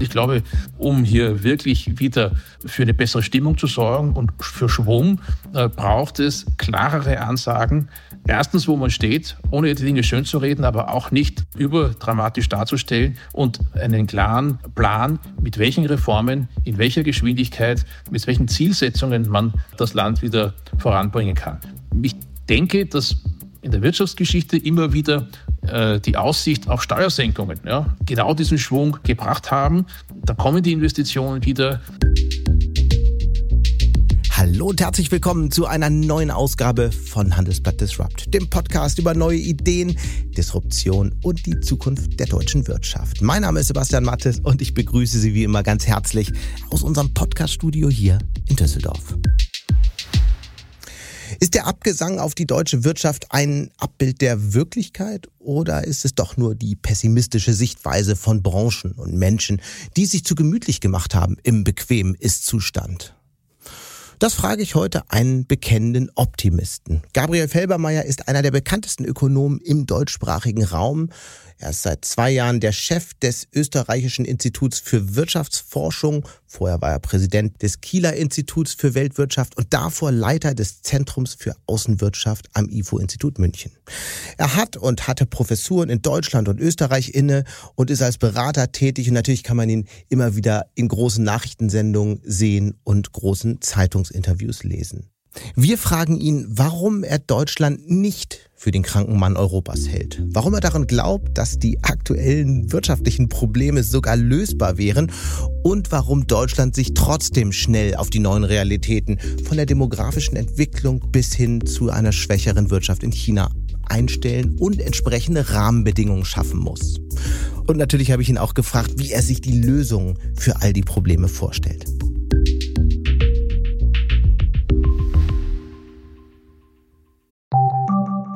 Ich glaube, um hier wirklich wieder für eine bessere Stimmung zu sorgen und für Schwung, äh, braucht es klarere Ansagen. Erstens, wo man steht, ohne die Dinge schön zu reden, aber auch nicht überdramatisch darzustellen und einen klaren Plan, mit welchen Reformen, in welcher Geschwindigkeit, mit welchen Zielsetzungen man das Land wieder voranbringen kann. Ich denke, dass in der Wirtschaftsgeschichte immer wieder äh, die Aussicht auf Steuersenkungen ja, genau diesen Schwung gebracht haben. Da kommen die Investitionen wieder. Hallo und herzlich willkommen zu einer neuen Ausgabe von Handelsblatt Disrupt, dem Podcast über neue Ideen, Disruption und die Zukunft der deutschen Wirtschaft. Mein Name ist Sebastian Mattes und ich begrüße Sie wie immer ganz herzlich aus unserem Podcaststudio hier in Düsseldorf. Ist der Abgesang auf die deutsche Wirtschaft ein Abbild der Wirklichkeit oder ist es doch nur die pessimistische Sichtweise von Branchen und Menschen, die sich zu gemütlich gemacht haben im bequemen Ist-Zustand? Das frage ich heute einen bekennenden Optimisten. Gabriel Felbermeier ist einer der bekanntesten Ökonomen im deutschsprachigen Raum. Er ist seit zwei Jahren der Chef des Österreichischen Instituts für Wirtschaftsforschung. Vorher war er Präsident des Kieler Instituts für Weltwirtschaft und davor Leiter des Zentrums für Außenwirtschaft am IFO-Institut München. Er hat und hatte Professuren in Deutschland und Österreich inne und ist als Berater tätig und natürlich kann man ihn immer wieder in großen Nachrichtensendungen sehen und großen Zeitungsinterviews lesen. Wir fragen ihn, warum er Deutschland nicht für den kranken Mann Europas hält. Warum er daran glaubt, dass die aktuellen wirtschaftlichen Probleme sogar lösbar wären und warum Deutschland sich trotzdem schnell auf die neuen Realitäten von der demografischen Entwicklung bis hin zu einer schwächeren Wirtschaft in China einstellen und entsprechende Rahmenbedingungen schaffen muss. Und natürlich habe ich ihn auch gefragt, wie er sich die Lösung für all die Probleme vorstellt.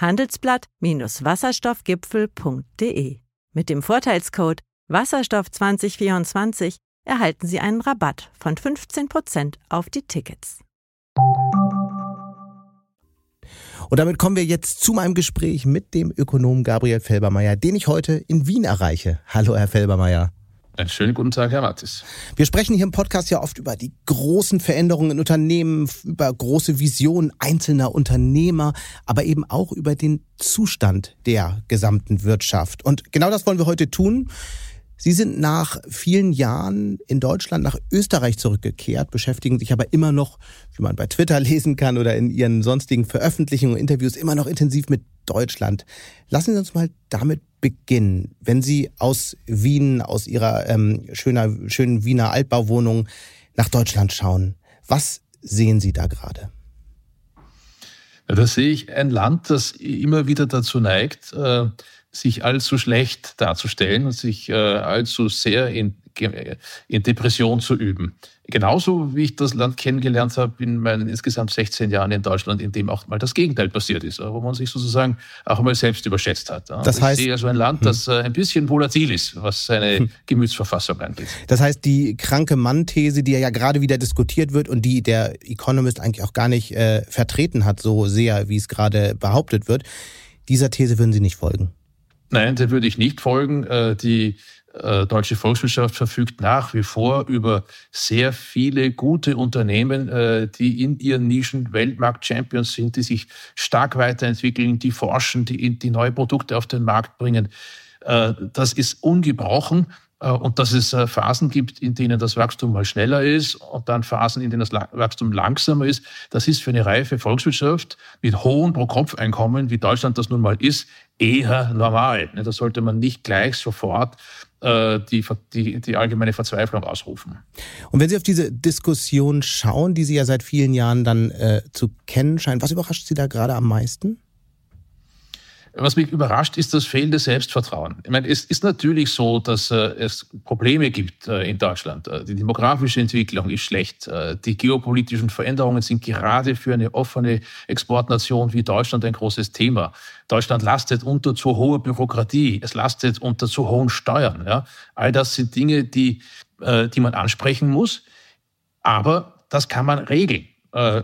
handelsblatt-wasserstoffgipfel.de. Mit dem Vorteilscode Wasserstoff 2024 erhalten Sie einen Rabatt von 15% auf die Tickets. Und damit kommen wir jetzt zu meinem Gespräch mit dem Ökonomen Gabriel Felbermeier, den ich heute in Wien erreiche. Hallo, Herr Felbermeier. Einen schönen guten Tag, Herr Mattis. Wir sprechen hier im Podcast ja oft über die großen Veränderungen in Unternehmen, über große Visionen einzelner Unternehmer, aber eben auch über den Zustand der gesamten Wirtschaft. Und genau das wollen wir heute tun. Sie sind nach vielen Jahren in Deutschland nach Österreich zurückgekehrt, beschäftigen sich aber immer noch, wie man bei Twitter lesen kann oder in ihren sonstigen Veröffentlichungen und Interviews, immer noch intensiv mit Deutschland. Lassen Sie uns mal damit beginnen. Wenn Sie aus Wien, aus Ihrer ähm, schöner, schönen Wiener Altbauwohnung nach Deutschland schauen, was sehen Sie da gerade? Ja, da sehe ich ein Land, das immer wieder dazu neigt, äh, sich allzu schlecht darzustellen und sich äh, allzu sehr in, in Depression zu üben. Genauso wie ich das Land kennengelernt habe in meinen insgesamt 16 Jahren in Deutschland, in dem auch mal das Gegenteil passiert ist, wo man sich sozusagen auch mal selbst überschätzt hat. Das heißt, ich sehe also ein Land, hm. das äh, ein bisschen volatil ist, was seine hm. Gemütsverfassung angeht. Das heißt, die kranke Mann-These, die ja gerade wieder diskutiert wird und die der Economist eigentlich auch gar nicht äh, vertreten hat, so sehr, wie es gerade behauptet wird, dieser These würden Sie nicht folgen. Nein, der würde ich nicht folgen. Äh, die deutsche Volkswirtschaft verfügt nach wie vor über sehr viele gute Unternehmen, äh, die in ihren Nischen Weltmarkt-Champions sind, die sich stark weiterentwickeln, die forschen, die, die neue Produkte auf den Markt bringen. Das ist ungebrochen. Und dass es Phasen gibt, in denen das Wachstum mal schneller ist und dann Phasen, in denen das Wachstum langsamer ist, das ist für eine reife Volkswirtschaft mit hohen Pro-Kopf-Einkommen, wie Deutschland das nun mal ist, eher normal. Ne, da sollte man nicht gleich sofort äh, die, die, die allgemeine Verzweiflung ausrufen. Und wenn Sie auf diese Diskussion schauen, die Sie ja seit vielen Jahren dann äh, zu kennen scheinen, was überrascht Sie da gerade am meisten? Was mich überrascht, ist das fehlende Selbstvertrauen. Ich meine, es ist natürlich so, dass äh, es Probleme gibt äh, in Deutschland. Äh, die demografische Entwicklung ist schlecht. Die geopolitischen Veränderungen sind gerade für eine offene Exportnation wie Deutschland ein großes Thema. Deutschland lastet unter zu hoher Bürokratie. Es lastet unter zu hohen Steuern. Ja? All das sind Dinge, die, die man ansprechen muss. Aber das kann man regeln.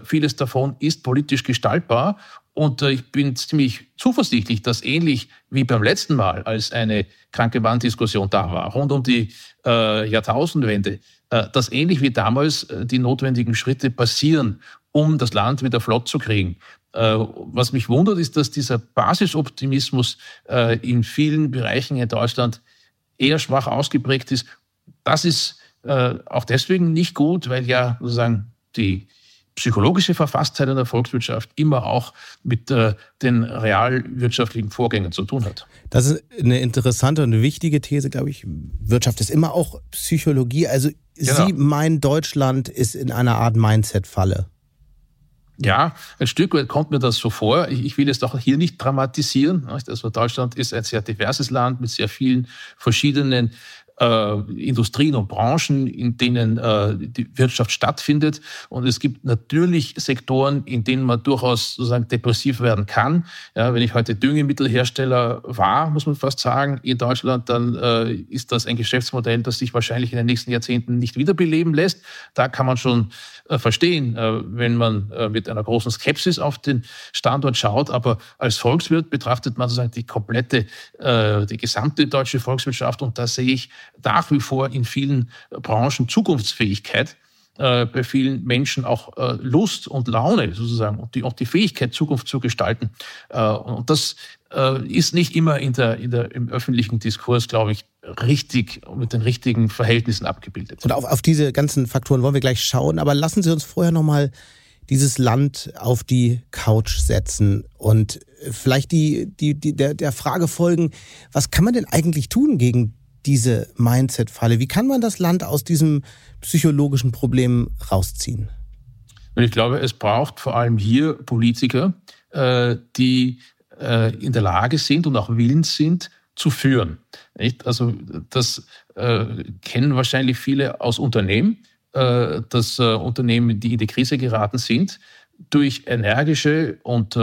Vieles davon ist politisch gestaltbar und äh, ich bin ziemlich zuversichtlich, dass ähnlich wie beim letzten Mal, als eine kranke Wanddiskussion da war, rund um die äh, Jahrtausendwende, äh, dass ähnlich wie damals äh, die notwendigen Schritte passieren, um das Land wieder flott zu kriegen. Äh, was mich wundert, ist, dass dieser Basisoptimismus äh, in vielen Bereichen in Deutschland eher schwach ausgeprägt ist. Das ist auch deswegen nicht gut, weil ja sozusagen die psychologische Verfasstheit in der Volkswirtschaft immer auch mit äh, den realwirtschaftlichen Vorgängen zu tun hat. Das ist eine interessante und wichtige These, glaube ich. Wirtschaft ist immer auch Psychologie. Also genau. Sie meinen, Deutschland ist in einer Art Mindset-Falle. Ja, ein Stück weit kommt mir das so vor. Ich will es doch hier nicht dramatisieren. Also Deutschland ist ein sehr diverses Land mit sehr vielen verschiedenen äh, Industrien und Branchen, in denen äh, die Wirtschaft stattfindet. Und es gibt natürlich Sektoren, in denen man durchaus sozusagen depressiv werden kann. Ja, wenn ich heute Düngemittelhersteller war, muss man fast sagen, in Deutschland, dann äh, ist das ein Geschäftsmodell, das sich wahrscheinlich in den nächsten Jahrzehnten nicht wiederbeleben lässt. Da kann man schon äh, verstehen, äh, wenn man äh, mit einer großen Skepsis auf den Standort schaut. Aber als Volkswirt betrachtet man sozusagen die komplette, die gesamte deutsche Volkswirtschaft. Und da sehe ich nach wie vor in vielen Branchen Zukunftsfähigkeit bei vielen Menschen auch Lust und Laune sozusagen und die, auch die Fähigkeit, Zukunft zu gestalten. und das ist nicht immer in der, in der, im öffentlichen Diskurs, glaube ich, richtig mit den richtigen Verhältnissen abgebildet. Und auf, auf diese ganzen Faktoren wollen wir gleich schauen, aber lassen Sie uns vorher nochmal dieses Land auf die Couch setzen und vielleicht die, die, die, der, der Frage folgen, was kann man denn eigentlich tun gegen diese Mindset-Falle? Wie kann man das Land aus diesem psychologischen Problem rausziehen? Und ich glaube, es braucht vor allem hier Politiker, äh, die äh, in der Lage sind und auch willens sind, zu führen. Also das äh, kennen wahrscheinlich viele aus Unternehmen, dass Unternehmen, die in die Krise geraten sind, durch energische und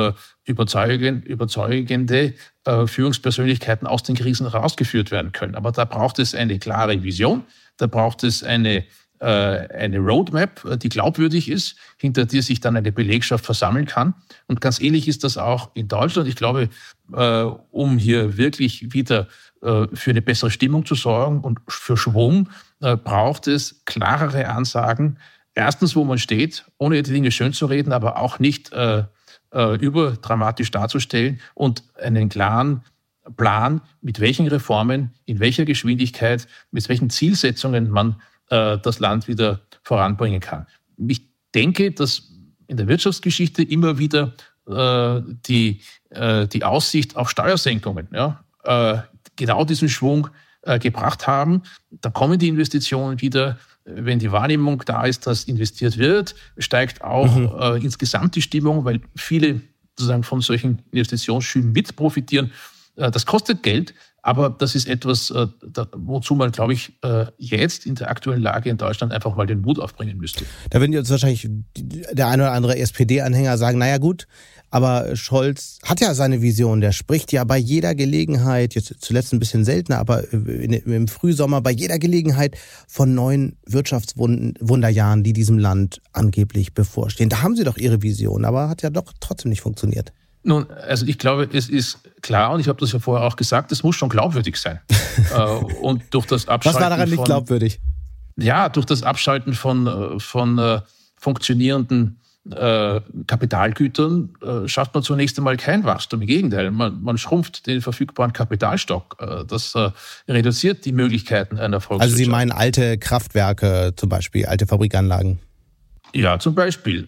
überzeugende äh, Führungspersönlichkeiten aus den Krisen rausgeführt werden können. Aber da braucht es eine klare Vision, da braucht es eine äh, eine Roadmap, die glaubwürdig ist, hinter der sich dann eine Belegschaft versammeln kann. Und ganz ähnlich ist das auch in Deutschland. Ich glaube, äh, um hier wirklich wieder äh, für eine bessere Stimmung zu sorgen und für Schwung, braucht es klarere Ansagen. Erstens, wo man steht, ohne die Dinge schön zu reden, aber auch nicht überdramatisch darzustellen und einen klaren Plan, mit welchen Reformen, in welcher Geschwindigkeit, mit welchen Zielsetzungen man äh, das Land wieder voranbringen kann. Ich denke, dass in der Wirtschaftsgeschichte immer wieder äh, die, äh, die Aussicht auf Steuersenkungen ja, äh, genau diesen Schwung äh, gebracht haben. Da kommen die Investitionen wieder. Wenn die Wahrnehmung da ist, dass investiert wird, steigt auch mhm. Äh, insgesamt die Stimmung, weil viele sozusagen von solchen Investitionsschüben mit profitieren. das kostet Geld, aber das ist etwas, äh, wozu man, glaube ich, äh, jetzt in der aktuellen Lage in Deutschland einfach mal den Mut aufbringen müsste. Da würden jetzt wahrscheinlich der eine oder andere SPD-Anhänger sagen, naja gut, aber Scholz hat ja seine Vision, der spricht ja bei jeder Gelegenheit, jetzt zuletzt ein bisschen seltener, aber im Frühsommer bei jeder Gelegenheit von neuen Wirtschaftswunderjahren, die diesem Land angeblich bevorstehen. Da haben Sie doch Ihre Vision, aber hat ja doch trotzdem nicht funktioniert. Nun, also ich glaube, es ist klar, und ich habe das ja vorher auch gesagt, es muss schon glaubwürdig sein. Äh, und durch das Abschalten. Was war daran nicht glaubwürdig? Ja, durch das Abschalten von, äh, von äh, funktionierenden äh, Kapitalgütern äh, schafft man zunächst einmal kein Wachstum. Im Gegenteil, man, man schrumpft den verfügbaren Kapitalstock. Äh, das reduziert die Möglichkeiten einer Volkswirtschaft. Also Sie meinen alte Kraftwerke zum Beispiel, alte Fabrikanlagen? Ja, zum Beispiel.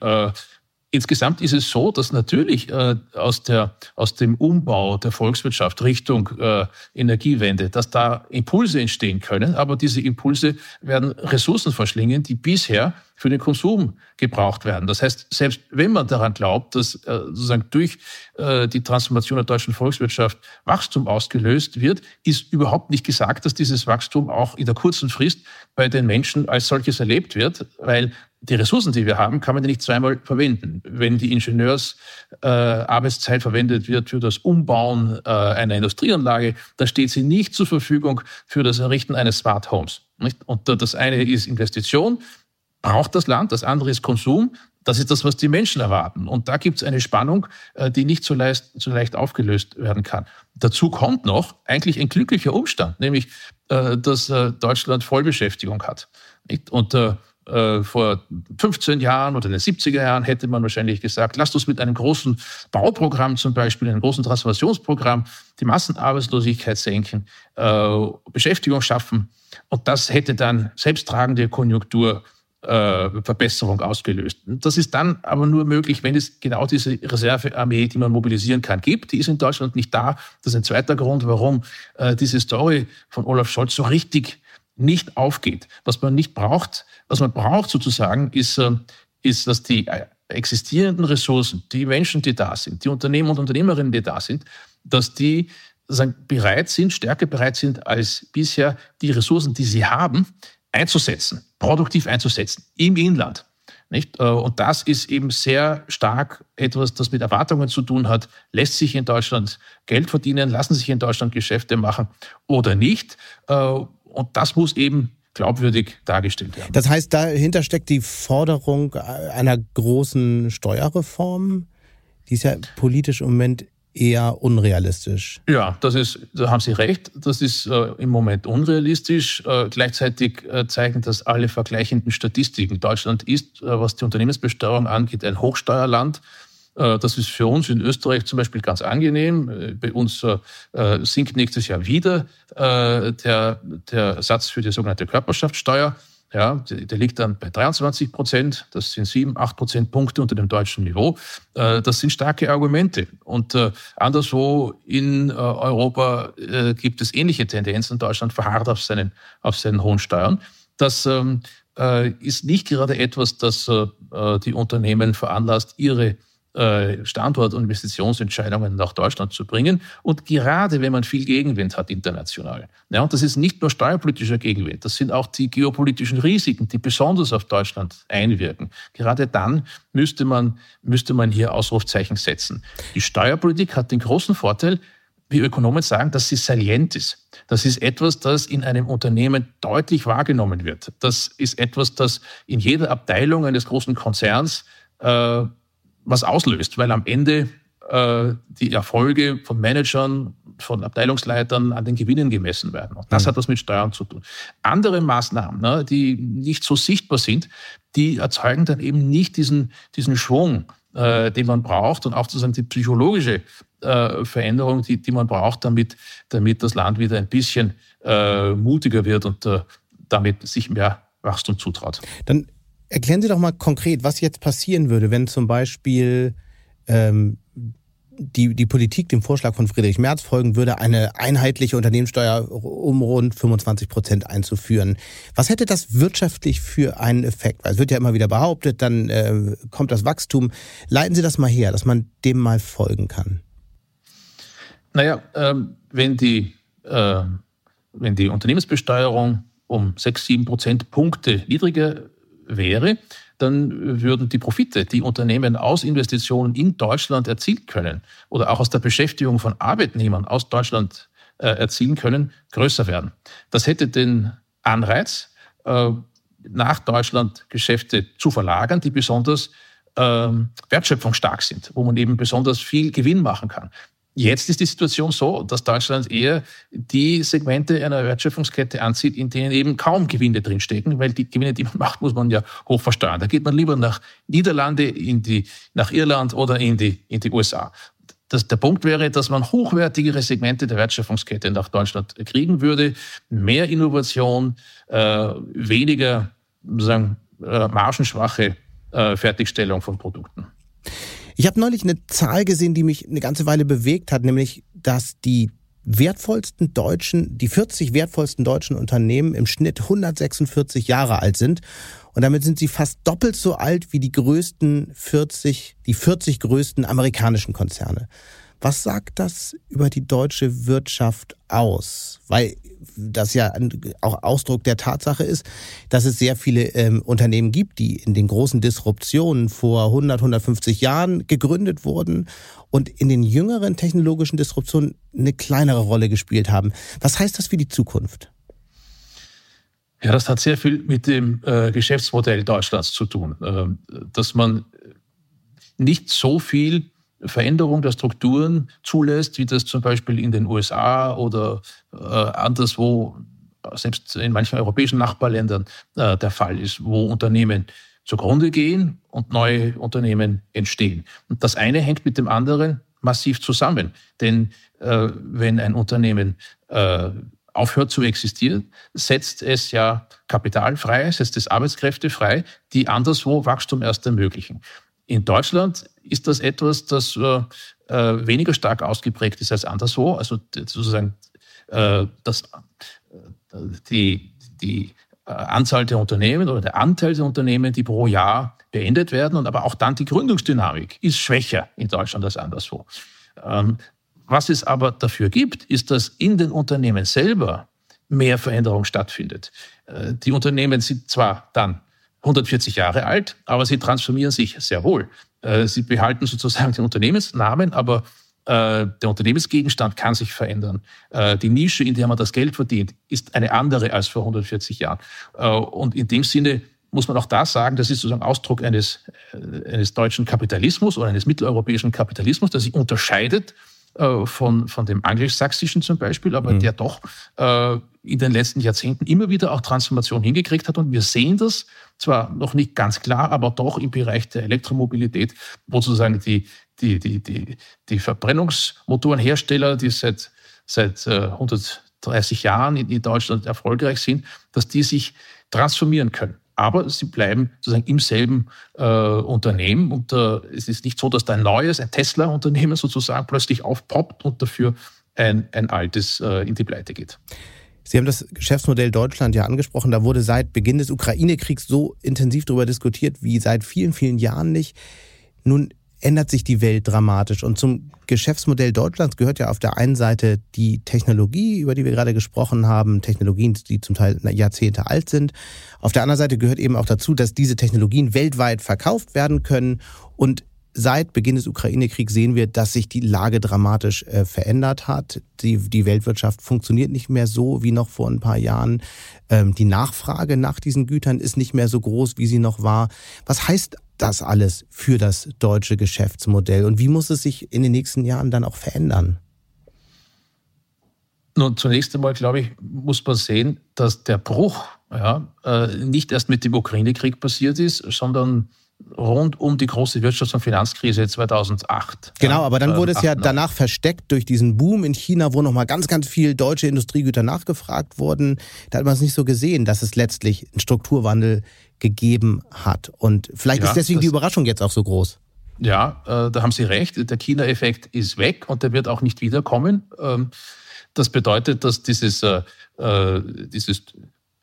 Insgesamt ist es so, dass natürlich äh, aus, der, aus dem Umbau der Volkswirtschaft Richtung äh, Energiewende, dass da Impulse entstehen können, aber diese Impulse werden Ressourcen verschlingen, die bisher für den Konsum gebraucht werden. Das heißt, selbst wenn man daran glaubt, dass äh, sozusagen durch äh, die Transformation der deutschen Volkswirtschaft Wachstum ausgelöst wird, ist überhaupt nicht gesagt, dass dieses Wachstum auch in der kurzen Frist bei den Menschen als solches erlebt wird, weil die Ressourcen, die wir haben, kann man ja nicht zweimal verwenden. Wenn die Ingenieursarbeitszeit äh, verwendet wird für das Umbauen äh, einer Industrieanlage, dann steht sie nicht zur Verfügung für das Errichten eines Smart Homes. Nicht? Und das eine ist Investition, braucht das Land, das andere ist Konsum. Das ist das, was die Menschen erwarten. Und da gibt es eine Spannung, äh, die nicht so leicht, so leicht aufgelöst werden kann. Dazu kommt noch eigentlich ein glücklicher Umstand, nämlich, äh, dass äh, Deutschland Vollbeschäftigung hat. Und vor 15 Jahren oder in den 70er Jahren hätte man wahrscheinlich gesagt, lasst uns mit einem großen Bauprogramm zum Beispiel, einem großen Transformationsprogramm die Massenarbeitslosigkeit senken, Beschäftigung schaffen. Und das hätte dann selbsttragende äh, ausgelöst. Das ist dann aber nur möglich, wenn es genau diese Reservearmee, die man mobilisieren kann, gibt. Die ist in Deutschland nicht da. Das ist ein zweiter Grund, warum äh, diese Story von Olaf Scholz so richtig nicht aufgeht. Was man nicht braucht, was man braucht sozusagen, ist, äh, ist, dass die äh, existierenden Ressourcen, die Menschen, die da sind, die Unternehmer und Unternehmerinnen, die da sind, dass die bereit sind, stärker bereit sind als bisher, die Ressourcen, die sie haben, einzusetzen, produktiv einzusetzen im Inland. Nicht? Äh, und das ist eben sehr stark etwas, das mit Erwartungen zu tun hat. Lässt sich in Deutschland Geld verdienen? Lassen sich in Deutschland Geschäfte machen oder nicht? Und das muss eben glaubwürdig dargestellt werden. Das heißt, dahinter steckt die Forderung einer großen Steuerreform. Die ist ja politisch im Moment eher unrealistisch. Ja, das ist, da haben Sie recht. Das ist äh, im Moment unrealistisch. Äh, gleichzeitig äh, zeigen das alle vergleichenden Statistiken. Deutschland ist, äh, was die Unternehmensbesteuerung angeht, ein Hochsteuerland. Äh, das ist für uns in Österreich zum Beispiel ganz angenehm. Äh, bei uns sinkt nächstes Jahr wieder der, der Satz für die sogenannte Körperschaftssteuer. Ja, der liegt dann bei 23 Prozent. Das sind sieben, acht Prozentpunkte unter dem deutschen Niveau. Das sind starke Argumente. Und anderswo in Europa gibt es ähnliche Tendenzen. Deutschland verharrt auf seinen, auf seinen hohen Steuern. Das ähm, ist nicht gerade etwas, das die Unternehmen veranlasst, ihre äh, Standort- und Investitionsentscheidungen nach Deutschland zu bringen. Und gerade wenn man viel Gegenwind hat international. Ja, und das ist nicht nur steuerpolitischer Gegenwind, das sind auch die geopolitischen Risiken, die besonders auf Deutschland einwirken. Gerade dann müsste man, müsste man hier Ausrufzeichen setzen. Die Steuerpolitik hat den großen Vorteil, wie Ökonomen sagen, dass sie salient ist. Das ist etwas, das in einem Unternehmen deutlich wahrgenommen wird. Das ist etwas, das in jeder Abteilung eines großen Konzerns äh, was auslöst, weil am Ende äh, die Erfolge von Managern, von Abteilungsleitern an den Gewinnen gemessen werden. Und das mhm. hat was mit Steuern zu tun. Andere Maßnahmen, ne, die nicht so sichtbar sind, die erzeugen dann eben nicht diesen, diesen Schwung, äh, den man braucht und auch sozusagen die psychologische äh, Veränderung, die, die man braucht, damit, damit das Land wieder ein bisschen äh, mutiger wird und äh, damit sich mehr Wachstum zutraut. Dann Erklären Sie doch mal konkret, was jetzt passieren würde, wenn zum Beispiel ähm, die, die Politik dem Vorschlag von Friedrich Merz folgen würde, eine einheitliche Unternehmenssteuer um rund 25 Prozent einzuführen. Was hätte das wirtschaftlich für einen Effekt? Weil es wird ja immer wieder behauptet, dann äh, kommt das Wachstum. Leiten Sie das mal her, dass man dem mal folgen kann. Naja, ähm, wenn, die, äh, wenn die Unternehmensbesteuerung um 6, 7 Prozentpunkte niedriger wäre, dann würden die Profite, die Unternehmen aus Investitionen in Deutschland erzielen können oder auch aus der Beschäftigung von Arbeitnehmern aus Deutschland äh, erzielen können, größer werden. Das hätte den Anreiz, äh, nach Deutschland Geschäfte zu verlagern, die besonders ähm, wertschöpfungsstark sind, wo man eben besonders viel Gewinn machen kann. Jetzt ist die Situation so, dass Deutschland eher die Segmente einer Wertschöpfungskette anzieht, in denen eben kaum Gewinne drinstecken, weil die Gewinne, die man macht, muss man ja hoch versteuern. Da geht man lieber nach Niederlande, in die, nach Irland oder in die, in die USA. Das, der Punkt wäre, dass man hochwertigere Segmente der Wertschöpfungskette nach Deutschland kriegen würde, mehr Innovation, äh, weniger sagen, äh, margenschwache äh, Fertigstellung von Produkten. Ich habe neulich eine Zahl gesehen, die mich eine ganze Weile bewegt hat, nämlich, dass die wertvollsten deutschen, die 40 wertvollsten deutschen Unternehmen im Schnitt 146 Jahre alt sind. Und damit sind sie fast doppelt so alt wie die größten 40, die 40 größten amerikanischen Konzerne. Was sagt das über die deutsche Wirtschaft aus? Weil das ja auch Ausdruck der Tatsache ist, dass es sehr viele ähm, Unternehmen gibt, die in den großen Disruptionen vor 100, 150 Jahren gegründet wurden und in den jüngeren technologischen Disruptionen eine kleinere Rolle gespielt haben. Was heißt das für die Zukunft? Ja, das hat sehr viel mit dem äh, Geschäftsmodell Deutschlands zu tun, äh, dass man nicht so viel Veränderung der Strukturen zulässt, wie das zum Beispiel in den USA oder äh, anderswo, selbst in manchen europäischen Nachbarländern äh, der Fall ist, wo Unternehmen zugrunde gehen und neue Unternehmen entstehen. Und das eine hängt mit dem anderen massiv zusammen. Denn äh, wenn ein Unternehmen äh, aufhört zu existieren, setzt es ja Kapital frei, setzt es Arbeitskräfte frei, die anderswo Wachstum erst ermöglichen. In Deutschland ist das etwas, das äh, äh, weniger stark ausgeprägt ist als anderswo. Also sozusagen äh, das, äh, die, die äh, Anzahl der Unternehmen oder der Anteil der Unternehmen, die pro Jahr beendet werden und aber auch dann die Gründungsdynamik ist schwächer in Deutschland als anderswo. Ähm, was es aber dafür gibt, ist, dass in den Unternehmen selber mehr Veränderung stattfindet. Die Unternehmen sind zwar dann 140 Jahre alt, aber sie transformieren sich sehr wohl. Äh, sie behalten sozusagen den Unternehmensnamen, aber äh, der Unternehmensgegenstand kann sich verändern. Äh, die Nische, in der man das Geld verdient, ist eine andere als vor 140 Jahren. Und in dem Sinne muss man auch da sagen, das ist sozusagen Ausdruck eines, eines deutschen Kapitalismus oder eines mitteleuropäischen Kapitalismus, der sich unterscheidet von, von dem angelsächsischen zum Beispiel, aber mhm. der doch in den letzten Jahrzehnten immer wieder auch Transformation hingekriegt hat. Und wir sehen das zwar noch nicht ganz klar, aber doch im Bereich der Elektromobilität, wo sozusagen die, die, die, die, die Verbrennungsmotorenhersteller, die seit, seit 130 äh, Jahren in Deutschland erfolgreich sind, dass die sich transformieren können. Aber sie bleiben sozusagen im selben äh, Unternehmen. Und äh, es ist nicht so, dass da ein neues, ein Tesla-Unternehmen sozusagen plötzlich aufpoppt und dafür ein, ein altes äh, in die Pleite geht. Sie haben das Geschäftsmodell Deutschland ja angesprochen. Da wurde seit Beginn des Ukraine-Kriegs so intensiv darüber diskutiert wie seit vielen, vielen Jahren nicht. Nun ändert sich die Welt dramatisch. Und zum Geschäftsmodell Deutschlands gehört ja auf der einen Seite die Technologie, über die wir gerade gesprochen haben, Technologien, die zum Teil Jahrzehnte alt sind. Auf der anderen Seite gehört eben auch dazu, dass diese Technologien weltweit verkauft werden können und Seit Beginn des Ukraine-Kriegs sehen wir, dass sich die Lage dramatisch äh, verändert hat. Die, die Weltwirtschaft funktioniert nicht mehr so wie noch vor ein paar Jahren. Ähm, die Nachfrage nach diesen Gütern ist nicht mehr so groß, wie sie noch war. Was heißt das alles für das deutsche Geschäftsmodell und wie muss es sich in den nächsten Jahren dann auch verändern? Nun, zunächst einmal, glaube ich, muss man sehen, dass der Bruch ja, äh, nicht erst mit dem Ukraine-Krieg passiert ist, sondern rund um die große Wirtschafts- und Finanzkrise 2008. Genau, aber dann wurde es ja danach versteckt durch diesen Boom in China, wo nochmal ganz, ganz viel deutsche Industriegüter nachgefragt wurden. Da hat man es nicht so gesehen, dass es letztlich einen Strukturwandel gegeben hat. Und vielleicht ja, ist deswegen die Überraschung jetzt auch so groß. Ja, äh, da haben Sie recht. Der China-Effekt ist weg und der wird auch nicht wiederkommen. Ähm, das bedeutet, dass dieses, äh, äh dieses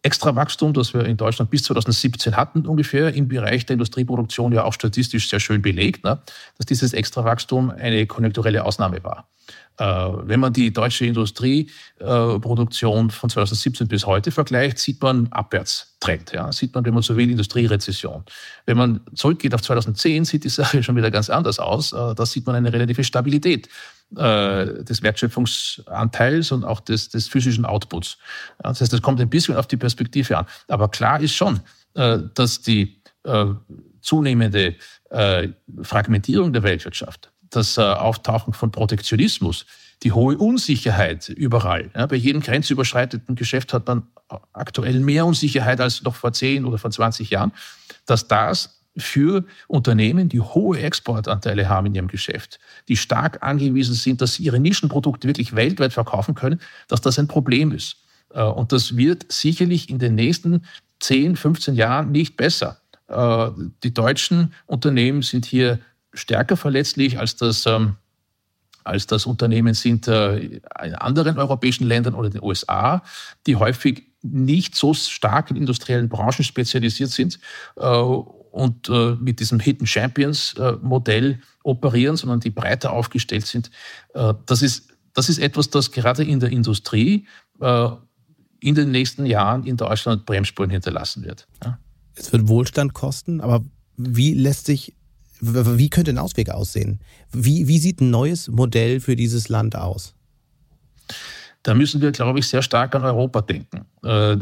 Extrawachstum, das wir in Deutschland bis 2017 hatten, ungefähr im Bereich der Industrieproduktion ja auch statistisch sehr schön belegt, ne, dass dieses Extrawachstum eine konjunkturelle Ausnahme war. Äh, wenn man die deutsche Industrieproduktion von 2017 bis heute vergleicht, sieht man Abwärtstrend. Ja, sieht man, wenn man so will, Industrierezession. Wenn man zurückgeht auf 2010, sieht die Sache schon wieder ganz anders aus. Äh, da sieht man eine relative Stabilität äh, des Wertschöpfungsanteils und auch des, des physischen Outputs. Das heißt, das kommt ein bisschen auf die Perspektive an. Aber klar ist schon, dass die zunehmende Fragmentierung der Weltwirtschaft das äh, Auftauchen von Protektionismus, die hohe Unsicherheit überall. Ja, bei jedem grenzüberschreitenden Geschäft hat man aktuell mehr Unsicherheit als noch vor 10 oder vor 20 Jahren, dass das für Unternehmen, die hohe Exportanteile haben in ihrem Geschäft, die stark angewiesen sind, dass sie ihre Nischenprodukte wirklich weltweit verkaufen können, dass das ein Problem ist. Äh, und das wird sicherlich in den nächsten 10, 15 Jahren nicht besser. Äh, die deutschen Unternehmen sind hier stärker verletzlich, als das ähm, als das Unternehmen sind äh, in anderen europäischen Ländern oder den USA, die häufig nicht so stark in industriellen Branchen spezialisiert sind äh, und äh, mit diesem Hidden Champions äh, Modell operieren, sondern die breiter aufgestellt sind. Äh, das, ist, das ist etwas, das gerade in der Industrie äh, in den nächsten Jahren in Deutschland Bremsspuren hinterlassen wird. Ja. Es wird Wohlstand kosten, aber wie lässt sich, wie könnte ein Ausweg aussehen? Wie, wie sieht ein neues Modell für dieses Land aus? Da müssen wir, glaube ich, sehr stark an Europa denken. Äh,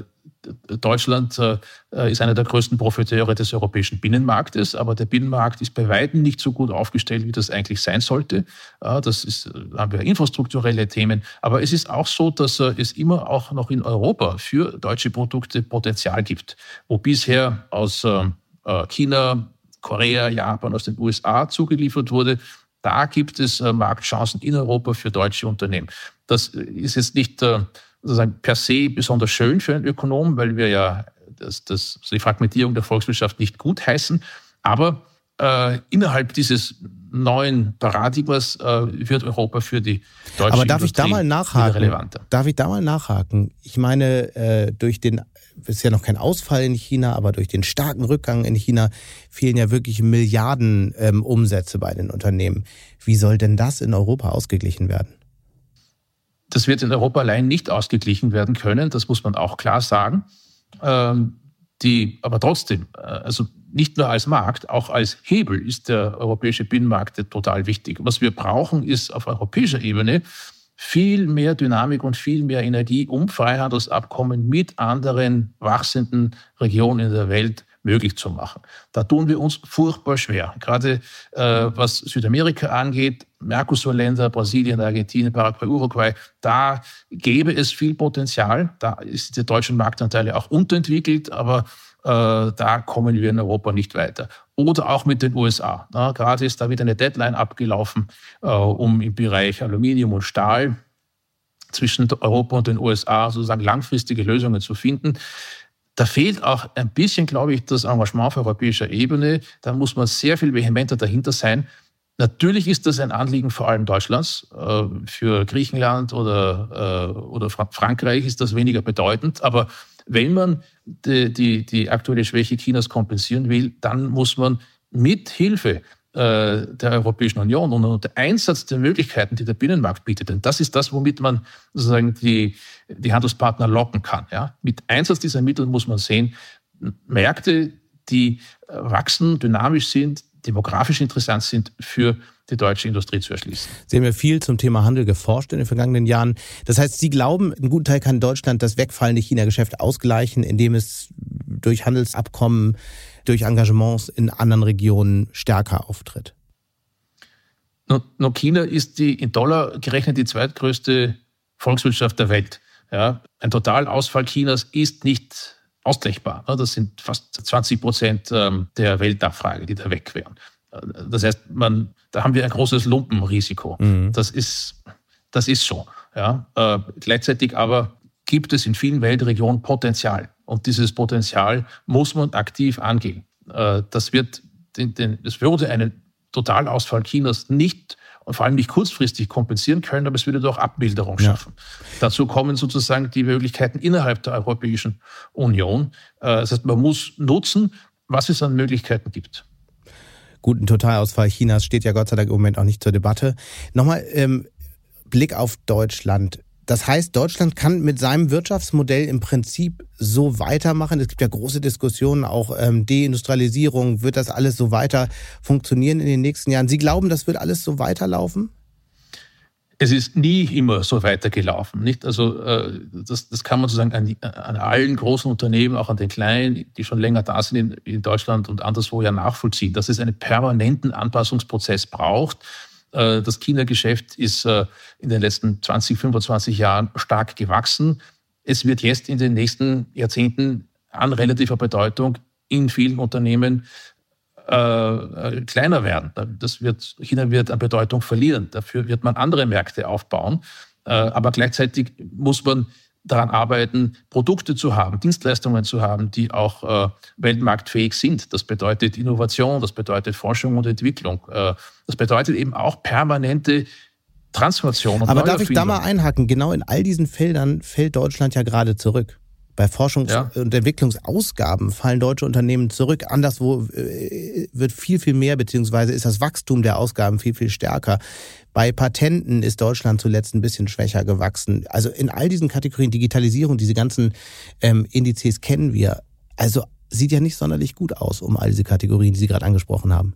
Deutschland äh, ist einer der größten Profiteure des europäischen Binnenmarktes, aber der Binnenmarkt ist bei weitem nicht so gut aufgestellt, wie das eigentlich sein sollte. Das ist, haben wir infrastrukturelle Themen. Aber es ist auch so, dass äh, es immer auch noch in Europa für deutsche Produkte Potenzial gibt, wo bisher aus China, Korea, Japan, aus den USA zugeliefert wurde. Da gibt es Marktchancen in Europa für deutsche Unternehmen. Das ist jetzt nicht sozusagen per se besonders schön für einen Ökonom, weil wir ja das, das, die Fragmentierung der Volkswirtschaft nicht gut heißen. Aber äh, innerhalb dieses neuen Paradigmas äh, wird Europa für die deutsche Aber darf Industrie ich da mal nachhaken? relevanter. Darf ich da mal nachhaken? Ich meine, äh, durch den ist ja noch kein Ausfall in China, aber durch den starken Rückgang in China fehlen ja wirklich Milliarden ähm, Umsätze bei den Unternehmen. Wie soll denn das in Europa ausgeglichen werden? Das wird in Europa allein nicht ausgeglichen werden können, das muss man auch klar sagen. Ähm, die, aber trotzdem, äh, also nicht nur als Markt, auch als Hebel ist der europäische Binnenmarkt total wichtig. Was wir brauchen, ist auf europäischer Ebene viel mehr Dynamik und viel mehr Energie, um Freihandelsabkommen mit anderen wachsenden Regionen in der Welt möglich zu machen. Da tun wir uns furchtbar schwer. Gerade äh, was Südamerika angeht, Mercosur-Länder, Brasilien, Argentinien, Paraguay, Uruguay, da gäbe es viel Potenzial. Da ist der deutsche Marktanteil auch unterentwickelt, aber da kommen wir in Europa nicht weiter. Oder auch mit den USA. Na, gerade ist da wieder eine Deadline abgelaufen, äh, um im Bereich Aluminium und Stahl zwischen Europa und den USA sozusagen langfristige Lösungen zu finden. Da fehlt auch ein bisschen, glaube ich, das Engagement auf europäischer Ebene. Da muss man sehr viel vehementer dahinter sein. Natürlich ist das ein Anliegen vor allem Deutschlands. Äh, für Griechenland oder, äh, oder Frankreich ist das weniger bedeutend. Aber wenn man die, die, die aktuelle Schwäche Chinas kompensieren will, dann muss man mit Hilfe äh, der Europäischen Union und unter Einsatz der Möglichkeiten, die der Binnenmarkt bietet. Denn das ist das, womit man sozusagen die, die Handelspartner locken kann. Ja? Mit Einsatz dieser Mittel muss man sehen, Märkte, die wachsen, dynamisch sind, demografisch interessant sind, für die deutsche Industrie zu erschließen. Sie haben ja viel zum Thema Handel geforscht in den vergangenen Jahren. Das heißt, Sie glauben, einen guten Teil kann Deutschland das wegfallende China-Geschäft ausgleichen, indem es durch Handelsabkommen durch Engagements in anderen Regionen stärker auftritt? Nur China ist die in Dollar gerechnet die zweitgrößte Volkswirtschaft der Welt. Ja, ein Totalausfall Chinas ist nicht ausgleichbar. Das sind fast 20 Prozent ähm, der Weltnachfrage, die da weg wären. Das heißt, man, da haben wir ein großes Lumpenrisiko. Mhm. Das, ist, das ist so. Ja. Äh, gleichzeitig aber gibt es in vielen Weltregionen Potenzial. Und dieses Potenzial muss man aktiv angehen. Äh, das wird, den, den, das würde einen Totalausfall Chinas nicht und vor allem nicht kurzfristig kompensieren können, aber es würde doch Abmilderung schaffen. Ja. Dazu kommen sozusagen die Möglichkeiten innerhalb der Europäischen Union. Äh, das heißt, man muss nutzen, was es an Möglichkeiten gibt. Guten Totalausfall Chinas steht ja Gott sei Dank im Moment auch nicht zur Debatte. Nochmal ähm, Blick auf Deutschland. Das heißt, Deutschland kann mit seinem Wirtschaftsmodell im Prinzip so weitermachen. Es gibt ja große Diskussionen, auch ähm, Deindustrialisierung. Wird das alles so weiter funktionieren in den nächsten Jahren? Sie glauben, das wird alles so weiterlaufen? Es ist nie immer so weitergelaufen. Nicht? Also äh, das, das kann man sozusagen an, an, allen großen Unternehmen, auch an den kleinen, die schon länger da sind in, in Deutschland und anderswo ja nachvollziehen, dass es einen permanenten Anpassungsprozess braucht das China-Geschäft ist äh, in den letzten 20, 25 Jahren stark gewachsen. Es wird jetzt in den nächsten Jahrzehnten an relativer Bedeutung in vielen Unternehmen äh, kleiner werden. Das wird, China wird an Bedeutung verlieren. Dafür wird man andere Märkte aufbauen. Äh, aber gleichzeitig muss man daran arbeiten, Produkte zu haben, Dienstleistungen zu haben, die auch äh, weltmarktfähig sind. Das bedeutet Innovation, das bedeutet Forschung und Entwicklung. Äh, das bedeutet eben auch permanente Transformation. Und Aber darf ich da mal einhaken? Genau in all diesen Feldern fällt Deutschland ja gerade zurück. Bei Forschungs- ja. und Entwicklungsausgaben fallen deutsche Unternehmen zurück. Anderswo äh, wird viel, viel mehr, beziehungsweise ist das Wachstum der Ausgaben viel, viel stärker. Bei Patenten ist Deutschland zuletzt ein bisschen schwächer gewachsen. Also in all diesen Kategorien Digitalisierung, diese ganzen ähm, Indizes kennen wir. Also sieht ja nicht sonderlich gut aus um all diese Kategorien, die Sie gerade angesprochen haben.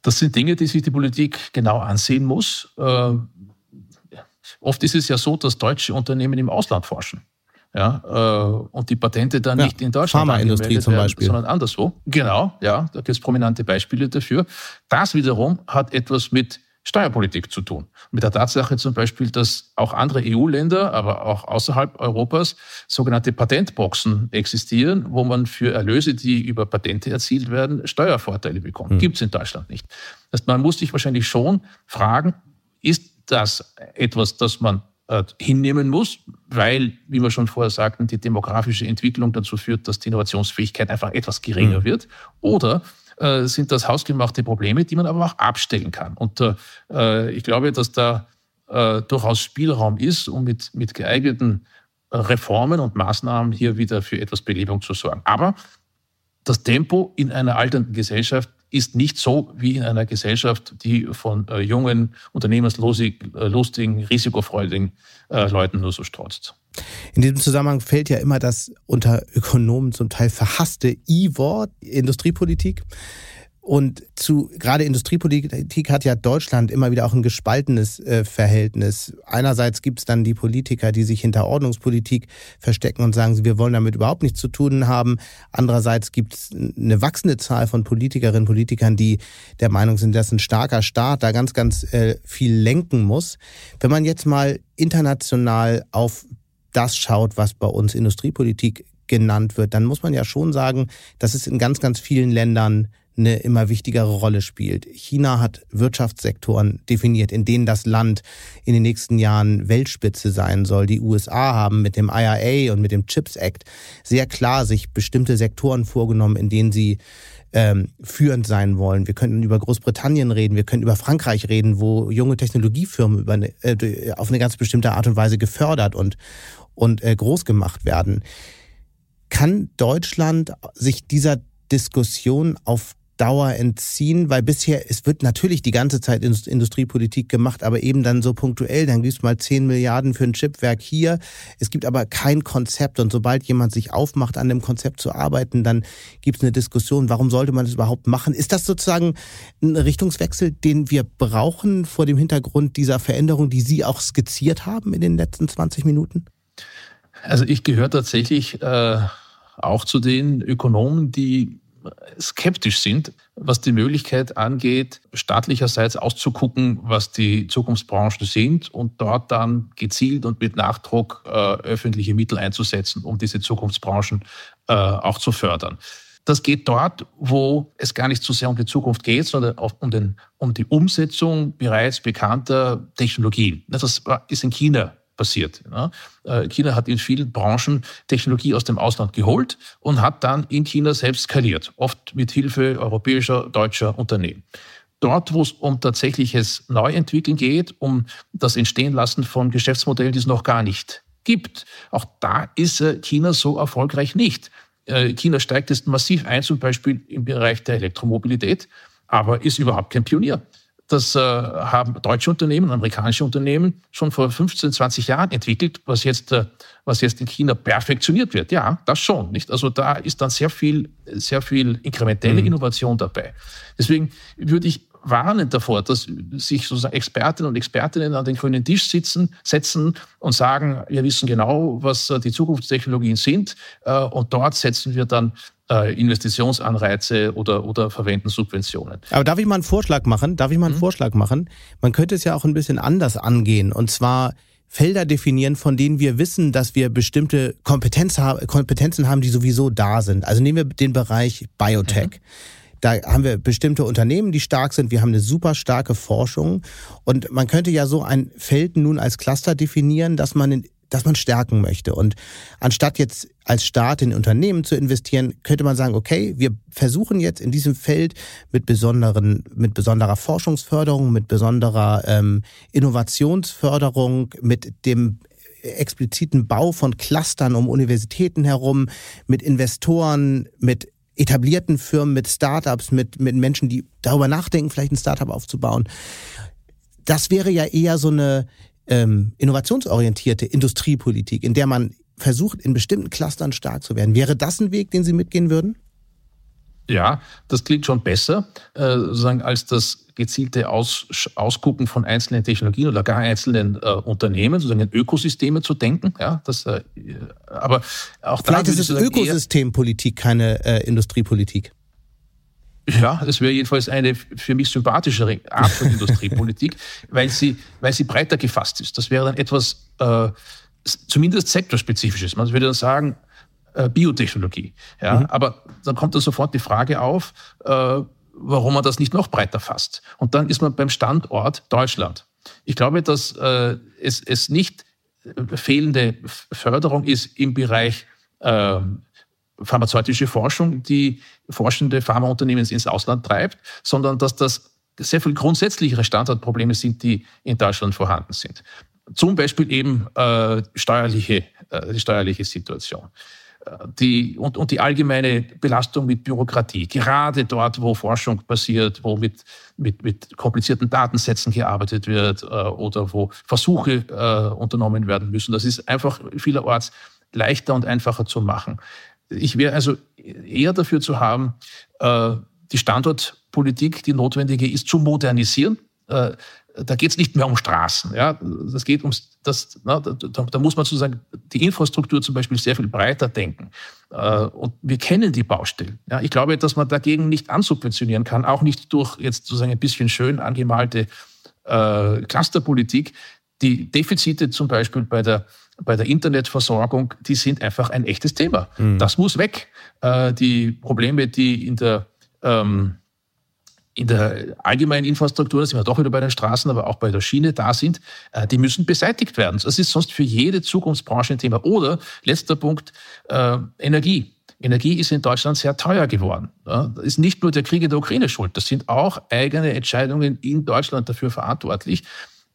Das sind Dinge, die sich die Politik genau ansehen muss. Äh, oft ist es ja so, dass deutsche Unternehmen im Ausland forschen. Ja, äh, und die Patente dann ja, nicht in Deutschland Pharmaindustrie zum Beispiel. sondern anderswo. Genau, ja, da gibt es prominente Beispiele dafür. Das wiederum hat etwas mit Steuerpolitik zu tun. Mit der Tatsache zum Beispiel, dass auch andere EU-Länder, aber auch außerhalb Europas sogenannte Patentboxen existieren, wo man für Erlöse, die über Patente erzielt werden, Steuervorteile bekommt. Hm. Gibt es in Deutschland nicht. Das heißt, man muss sich wahrscheinlich schon fragen, ist das etwas, das man äh, hinnehmen muss, weil, wie wir schon vorher sagten, die demografische Entwicklung dazu führt, dass die Innovationsfähigkeit einfach etwas geringer hm. wird? Oder äh, sind das hausgemachte Probleme, die man aber auch abstellen kann. Und äh, ich glaube, dass da äh, durchaus Spielraum ist, um mit, mit geeigneten Reformen und Maßnahmen hier wieder für etwas Belebung zu sorgen. Aber das Tempo in einer alternden Gesellschaft ist nicht so wie in einer Gesellschaft, die von äh, jungen, unternehmenslustigen, risikofreudigen äh, Leuten nur so strotzt. In diesem Zusammenhang fällt ja immer das unter Ökonomen zum Teil verhasste I-Wort, Industriepolitik. Und zu gerade Industriepolitik hat ja Deutschland immer wieder auch ein gespaltenes äh, Verhältnis. Einerseits gibt es dann die Politiker, die sich hinter Ordnungspolitik verstecken und sagen, wir wollen damit überhaupt nichts zu tun haben. Andererseits gibt es eine wachsende Zahl von Politikerinnen und Politikern, die der Meinung sind, dass ein starker Staat da ganz, ganz äh, viel lenken muss. Wenn man jetzt mal international auf das schaut, was bei uns Industriepolitik genannt wird, dann muss man ja schon sagen, dass es in ganz, ganz vielen Ländern eine immer wichtigere Rolle spielt. China hat Wirtschaftssektoren definiert, in denen das Land in den nächsten Jahren Weltspitze sein soll. Die USA haben mit dem IRA und mit dem Chips Act sehr klar sich bestimmte Sektoren vorgenommen, in denen sie ähm, führend sein wollen. Wir könnten über Großbritannien reden, wir können über Frankreich reden, wo junge Technologiefirmen über eine, äh, auf eine ganz bestimmte Art und Weise gefördert und, und äh, groß gemacht werden. Kann Deutschland sich dieser Diskussion auf Dauer entziehen, weil bisher, es wird natürlich die ganze Zeit Industriepolitik gemacht, aber eben dann so punktuell, dann gibt es mal 10 Milliarden für ein Chipwerk hier. Es gibt aber kein Konzept und sobald jemand sich aufmacht, an dem Konzept zu arbeiten, dann gibt es eine Diskussion, warum sollte man das überhaupt machen? Ist das sozusagen ein Richtungswechsel, den wir brauchen vor dem Hintergrund dieser Veränderung, die Sie auch skizziert haben in den letzten 20 Minuten? Also ich gehöre tatsächlich äh, auch zu den Ökonomen, die skeptisch sind, was die Möglichkeit angeht, staatlicherseits auszugucken, was die Zukunftsbranchen sind und dort dann gezielt und mit Nachdruck äh, öffentliche Mittel einzusetzen, um diese Zukunftsbranchen äh, auch zu fördern. Das geht dort, wo es gar nicht so sehr um die Zukunft geht, sondern um, den, um die Umsetzung bereits bekannter Technologien. Das ist in China passiert. Äh, China hat in vielen Branchen Technologie aus dem Ausland geholt und hat dann in China selbst skaliert, oft mit Hilfe europäischer, deutscher Unternehmen. Dort, wo es um tatsächliches Neuentwickeln geht, um das Entstehenlassen von Geschäftsmodellen, die es noch gar nicht gibt, auch da ist äh, China so erfolgreich nicht. Äh, China steigt jetzt massiv ein, zum Beispiel im Bereich der Elektromobilität, aber ist überhaupt kein Pionier. Das äh, haben deutsche Unternehmen, amerikanische Unternehmen schon vor 15, 20 Jahren entwickelt, was jetzt, äh, was jetzt in China perfektioniert wird. Ja, das schon. Nicht? Also da ist dann sehr viel, sehr viel inkrementelle mhm. Innovation dabei. Deswegen würde ich warnen davor, dass sich sozusagen Expertinnen und Expertinnen an den grünen Tisch sitzen, setzen und sagen, wir wissen genau, was äh, die Zukunftstechnologien sind äh, und dort setzen wir dann äh, Investitionsanreize oder, oder verwenden Subventionen. Aber darf ich mal einen Vorschlag machen? Darf ich mal einen mhm. Vorschlag machen? Man könnte es ja auch ein bisschen anders angehen. Und zwar Felder definieren, von denen wir wissen, dass wir bestimmte Kompetenz Kompetenzen haben, die sowieso da sind. Also nehmen wir den Bereich Biotech. Mhm. Da haben wir bestimmte Unternehmen, die stark sind. Wir haben eine super starke Forschung. Und man könnte ja so ein Feld nun als Cluster definieren, dass man in das man stärken möchte. Und anstatt jetzt als Staat in Unternehmen zu investieren, könnte man sagen, okay, wir versuchen jetzt in diesem Feld mit besonderen, mit besonderer Forschungsförderung, mit besonderer ähm, Innovationsförderung, mit dem expliziten Bau von Clustern um Universitäten herum, mit Investoren, mit etablierten Firmen, mit Startups, mit, mit Menschen, die darüber nachdenken, vielleicht ein Startup aufzubauen. Das wäre ja eher so eine ähm, innovationsorientierte Industriepolitik, in der man versucht, in bestimmten Clustern stark zu werden. Wäre das ein Weg, den Sie mitgehen würden? Ja, das klingt schon besser, äh, sozusagen als das gezielte Aus, Ausgucken von einzelnen Technologien oder gar einzelnen äh, Unternehmen, sozusagen in Ökosysteme zu denken. Ja, das, äh, aber auch Vielleicht ist es Ökosystempolitik, keine äh, Industriepolitik. Ja, das wäre jedenfalls eine für mich sympathischere Art von Industriepolitik, weil sie, weil sie breiter gefasst ist. Das wäre dann etwas äh, zumindest sektorspezifisches. Man würde dann sagen, äh, Biotechnologie. Ja? Mhm. Aber dann kommt da sofort die Frage auf, äh, warum man das nicht noch breiter fasst. Und dann ist man beim Standort Deutschland. Ich glaube, dass äh, es, es nicht äh, fehlende Förderung ist im Bereich äh, pharmazeutische Forschung, die forschende Pharmaunternehmen ins Ausland treibt, sondern dass das sehr viel grundsätzlichere Standortprobleme sind, die in Deutschland vorhanden sind. Zum Beispiel eben äh, steuerliche, äh, die steuerliche Situation die, und, und die allgemeine Belastung mit Bürokratie. Gerade dort, wo Forschung passiert, wo mit, mit, mit komplizierten Datensätzen gearbeitet wird äh, oder wo Versuche äh, unternommen werden müssen. Das ist einfach vielerorts leichter und einfacher zu machen. Ich wäre also eher dafür zu haben, äh, die Standortpolitik, die notwendige ist, zu modernisieren. Da geht es nicht mehr um Straßen. Ja? Das geht ums, das, na, da, da, muss man sozusagen die Infrastruktur zum Beispiel sehr viel breiter denken. Äh, und wir kennen die Baustellen. Ja? Ich glaube, dass man dagegen nicht ansubventionieren kann, auch nicht durch jetzt sozusagen ein bisschen schön angemalte äh, Clusterpolitik. Die Defizite zum Beispiel bei der bei der Internetversorgung, die sind einfach ein echtes Thema. Mhm. Das muss weg. Äh, die Probleme, die in der ähm, in der allgemeinen Infrastruktur, da sind wir doch wieder bei den Straßen, aber auch bei der Schiene da sind, äh, die müssen beseitigt werden. Das ist sonst für jede Zukunftsbranche ein Thema. Oder, letzter Punkt, äh, Energie. Energie ist in Deutschland sehr teuer geworden. Das ist nicht nur der Krieg in der Ukraine schuld, das sind auch eigene Entscheidungen in Deutschland dafür verantwortlich.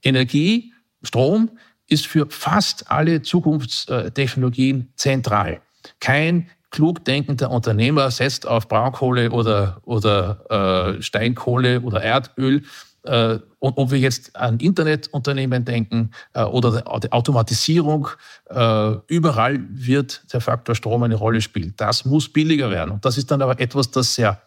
Energie, Strom ist für fast alle Zukunftstechnologien zentral. Kein klug denkender Unternehmer setzt auf Braunkohle oder, oder äh, Steinkohle oder Erdöl. Äh, und ob wir jetzt an Internetunternehmen denken äh, oder die Automatisierung, äh, überall wird der Faktor Strom eine Rolle spielen. Das muss billiger werden. Und das ist dann aber etwas, das sehr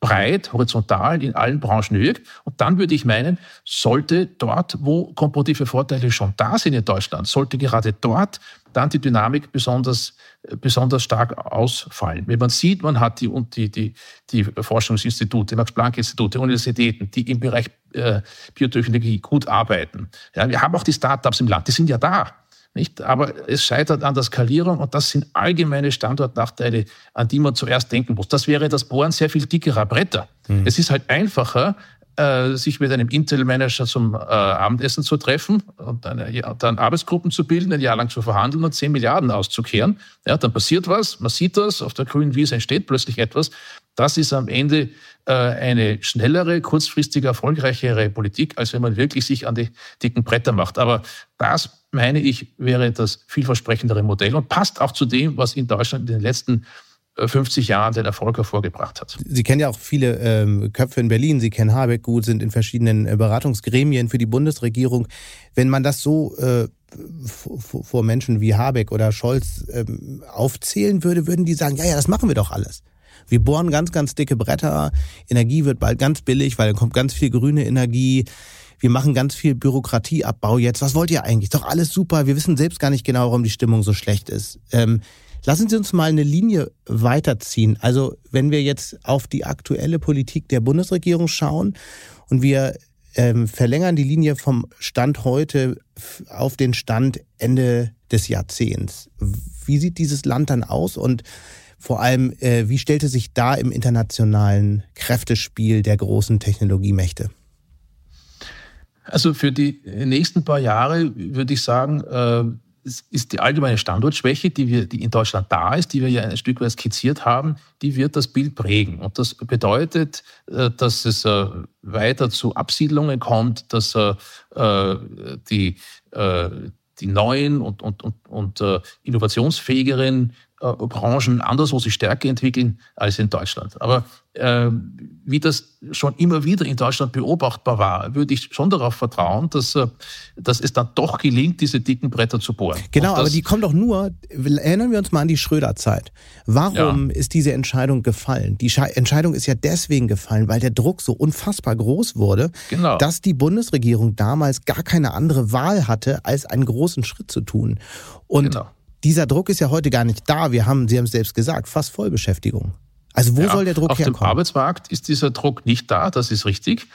breit, horizontal in allen Branchen wirkt. Und dann würde ich meinen, sollte dort, wo komparative Vorteile schon da sind in Deutschland, sollte gerade dort dann die Dynamik besonders, besonders stark ausfallen. Wenn man sieht, man hat die, die, die, die Forschungsinstitute, Max-Planck-Institute, Universitäten, die im Bereich äh, Biotechnologie gut arbeiten. Ja, wir haben auch die Startups im Land, die sind ja da. Nicht? Aber es scheitert an der Skalierung und das sind allgemeine Standortnachteile, an die man zuerst denken muss. Das wäre das Bohren sehr viel dickerer Bretter. Mhm. Es ist halt einfacher, äh, sich mit einem Intel-Manager zum äh, Abendessen zu treffen und eine, ja, dann Arbeitsgruppen zu bilden, ein Jahr lang zu verhandeln und 10 Milliarden auszukehren. Ja, dann passiert was, man sieht das, auf der grünen Wiese entsteht plötzlich etwas. Das ist am Ende äh, eine schnellere, kurzfristig erfolgreichere Politik, als wenn man wirklich sich an die dicken Bretter macht. Aber das, meine ich, wäre das vielversprechendere Modell und passt auch zu dem, was in Deutschland in den letzten 50 äh, Jahren den Erfolg hervorgebracht hat. Sie kennen ja auch viele ähm, Köpfe in Berlin, Sie kennen Habeck gut, sind in verschiedenen äh, Beratungsgremien für die Bundesregierung. Wenn man das so äh, vor Menschen wie Habeck oder Scholz ähm, aufzählen würde, würden die sagen, ja, ja, das machen wir doch alles. Wir bohren ganz, ganz dicke Bretter. Energie wird bald ganz billig, weil dann kommt ganz viel grüne Energie. Wir machen ganz viel Bürokratieabbau jetzt. Was wollt ihr eigentlich? Doch alles super. Wir wissen selbst gar nicht genau, warum die Stimmung so schlecht ist. Ähm, lassen Sie uns mal eine Linie weiterziehen. Also wenn wir jetzt auf die aktuelle Politik der Bundesregierung schauen und wir ähm, verlängern die Linie vom Stand heute auf den Stand Ende des Jahrzehnts. Wie sieht dieses Land dann aus und vor allem, äh, wie stellte sich da im internationalen Kräftespiel der großen Technologiemächte? Also für die nächsten paar Jahre würde ich sagen, äh, ist die allgemeine Standortschwäche, die, wir, die in Deutschland da ist, die wir ja ein Stück weit skizziert haben, die wird das Bild prägen. Und das bedeutet, äh, dass es äh, weiter zu Absiedlungen kommt, dass äh, die, die neuen und, und, und, und innovationsfähigeren Branchen anderswo sich stärker entwickeln als in Deutschland. Aber äh, wie das schon immer wieder in Deutschland beobachtbar war, würde ich schon darauf vertrauen, dass, äh, dass es dann doch gelingt, diese dicken Bretter zu bohren. Genau, aber die kommen doch nur, erinnern wir uns mal an die Schröder-Zeit. Warum ja. ist diese Entscheidung gefallen? Die Entscheidung ist ja deswegen gefallen, weil der Druck so unfassbar groß wurde, genau. dass die Bundesregierung damals gar keine andere Wahl hatte, als einen großen Schritt zu tun. Und genau. Dieser Druck ist ja heute gar nicht da. Wir haben, Sie haben es selbst gesagt, fast Vollbeschäftigung. Also wo ja, soll der Druck auf herkommen? Auf dem Arbeitsmarkt ist dieser Druck nicht da, das ist richtig.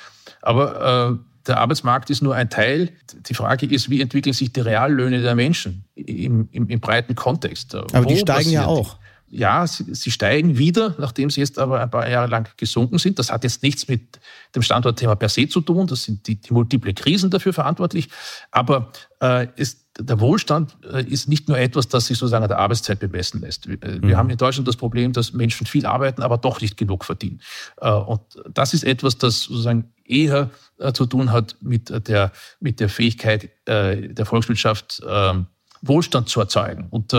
Aber äh, der Arbeitsmarkt ist nur ein Teil. Die Frage ist, wie entwickeln sich die Reallöhne der Menschen im, im, im breiten Kontext? Aber wo die steigen ja auch. Ja, sie, sie, steigen wieder, nachdem sie jetzt aber ein paar Jahre lang gesunken sind. Das hat jetzt nichts mit dem Standortthema per se zu tun. Das sind die, die multiple Krisen dafür verantwortlich. Aber äh, es, der Wohlstand äh, ist nicht nur etwas, das sich sozusagen an der Arbeitszeit bemessen lässt. Wir äh, mhm. haben in Deutschland das Problem, dass Menschen viel arbeiten, aber doch nicht genug verdienen. Äh, und das ist etwas, das sozusagen eher zu tun hat mit der, mit der Fähigkeit der Volkswirtschaft, ähm, Wohlstand zu erzeugen. Und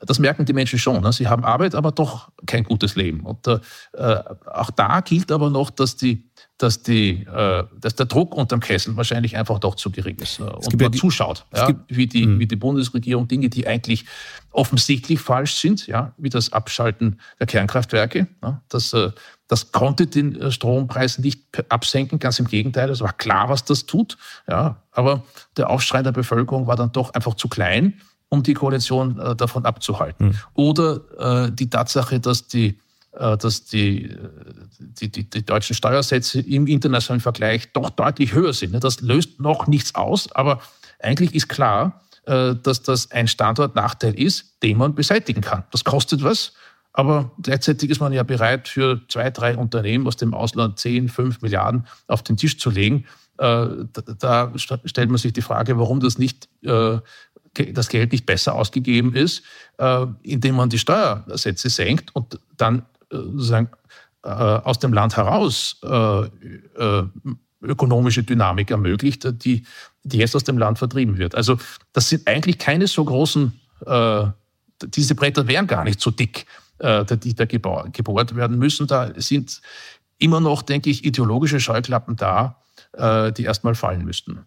das merken die Menschen schon. Ne? Sie haben Arbeit, aber doch kein gutes Leben. Und auch da gilt aber noch, dass die dass, die, äh, dass der Druck unterm Kessel wahrscheinlich einfach doch zu gering ist. Äh, und man ja zuschaut, ja, wie, die, mhm. wie die Bundesregierung Dinge, die eigentlich offensichtlich falsch sind, ja, wie das Abschalten der Kernkraftwerke. Ja, das, äh, das konnte den äh, Strompreis nicht absenken, ganz im Gegenteil. Es war klar, was das tut. Ja, aber der Aufschrei der Bevölkerung war dann doch einfach zu klein, um die Koalition äh, davon abzuhalten. Mhm. Oder äh, die Tatsache, dass die äh, dass die, die, die, die, deutschen Steuersätze im internationalen Vergleich doch deutlich höher sind. Das löst noch nichts aus, aber eigentlich ist klar, äh, dass das ein Standortnachteil ist, den man beseitigen kann. Das kostet was, aber gleichzeitig ist man ja bereit, für zwei, drei Unternehmen aus dem Ausland 10, 5 Milliarden auf den Tisch zu legen. Äh, da stellt man sich die Frage, warum das nicht das Geld nicht besser ausgegeben ist, indem man die Steuersätze senkt und dann sozusagen äh, aus dem Land heraus äh, äh, ökonomische Dynamik ermöglicht, die, die jetzt aus dem Land vertrieben wird. Also das sind eigentlich keine so großen, diese Bretter wären gar nicht so dick, die da gebohrt werden müssen. Da sind immer noch, denke ich, ideologische Scheuklappen da, die erstmal fallen müssten.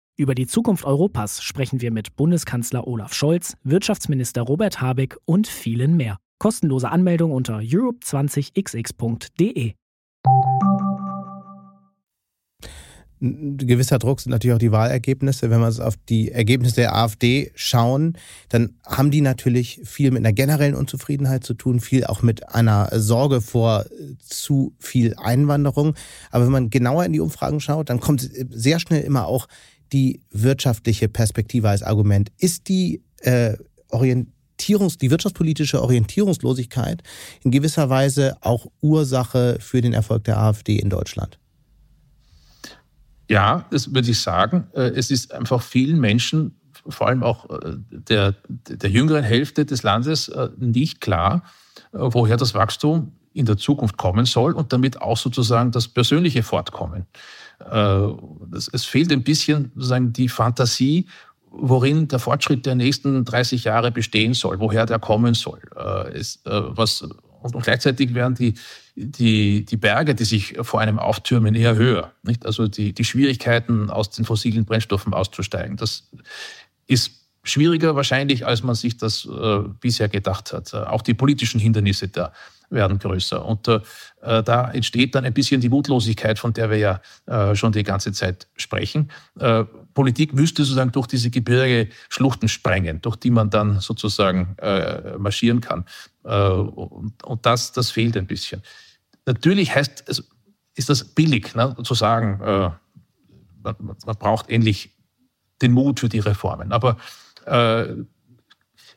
Über die Zukunft Europas sprechen wir mit Bundeskanzler Olaf Scholz, Wirtschaftsminister Robert Habeck und vielen mehr. Kostenlose Anmeldung unter europe20xx.de. Ein gewisser Druck sind natürlich auch die Wahlergebnisse. Wenn wir auf die Ergebnisse der AfD schauen, dann haben die natürlich viel mit einer generellen Unzufriedenheit zu tun, viel auch mit einer Sorge vor zu viel Einwanderung. Aber wenn man genauer in die Umfragen schaut, dann kommt sehr schnell immer auch die wirtschaftliche Perspektive als Argument. Ist die äh, Orientierung Orientierungs-, die wirtschaftspolitische Orientierungslosigkeit in gewisser Weise auch Ursache für den Erfolg der AfD in Deutschland? Ja, das würde ich sagen. Äh, es ist einfach vielen Menschen, vor allem auch äh, der, der jüngeren Hälfte des Landes, äh, nicht klar, woher das Wachstum in der Zukunft kommen soll und damit auch sozusagen das persönliche Fortkommen. Es fehlt ein bisschen sozusagen die Fantasie worin der Fortschritt der nächsten 30 Jahre bestehen soll, woher der kommen soll. Äh, ist, äh, was, und gleichzeitig werden die, die, die Berge, die sich vor einem auftürmen, eher höher. Nicht? Also die, die Schwierigkeiten, aus den fossilen Brennstoffen auszusteigen, das ist schwieriger wahrscheinlich, als man sich das äh, bisher gedacht hat. Äh, auch die politischen Hindernisse da werden größer. Und äh, da entsteht dann ein bisschen die Mutlosigkeit, von der wir ja äh, schon die ganze Zeit sprechen. Äh, Politik müsste sozusagen durch diese Gebirge Schluchten sprengen, durch die man dann sozusagen äh, marschieren kann. Äh, und, und das, das fehlt ein bisschen. Natürlich heißt ist das billig, ne, zu sagen, äh, man, man, braucht endlich den Mut für die Reformen. Aber äh,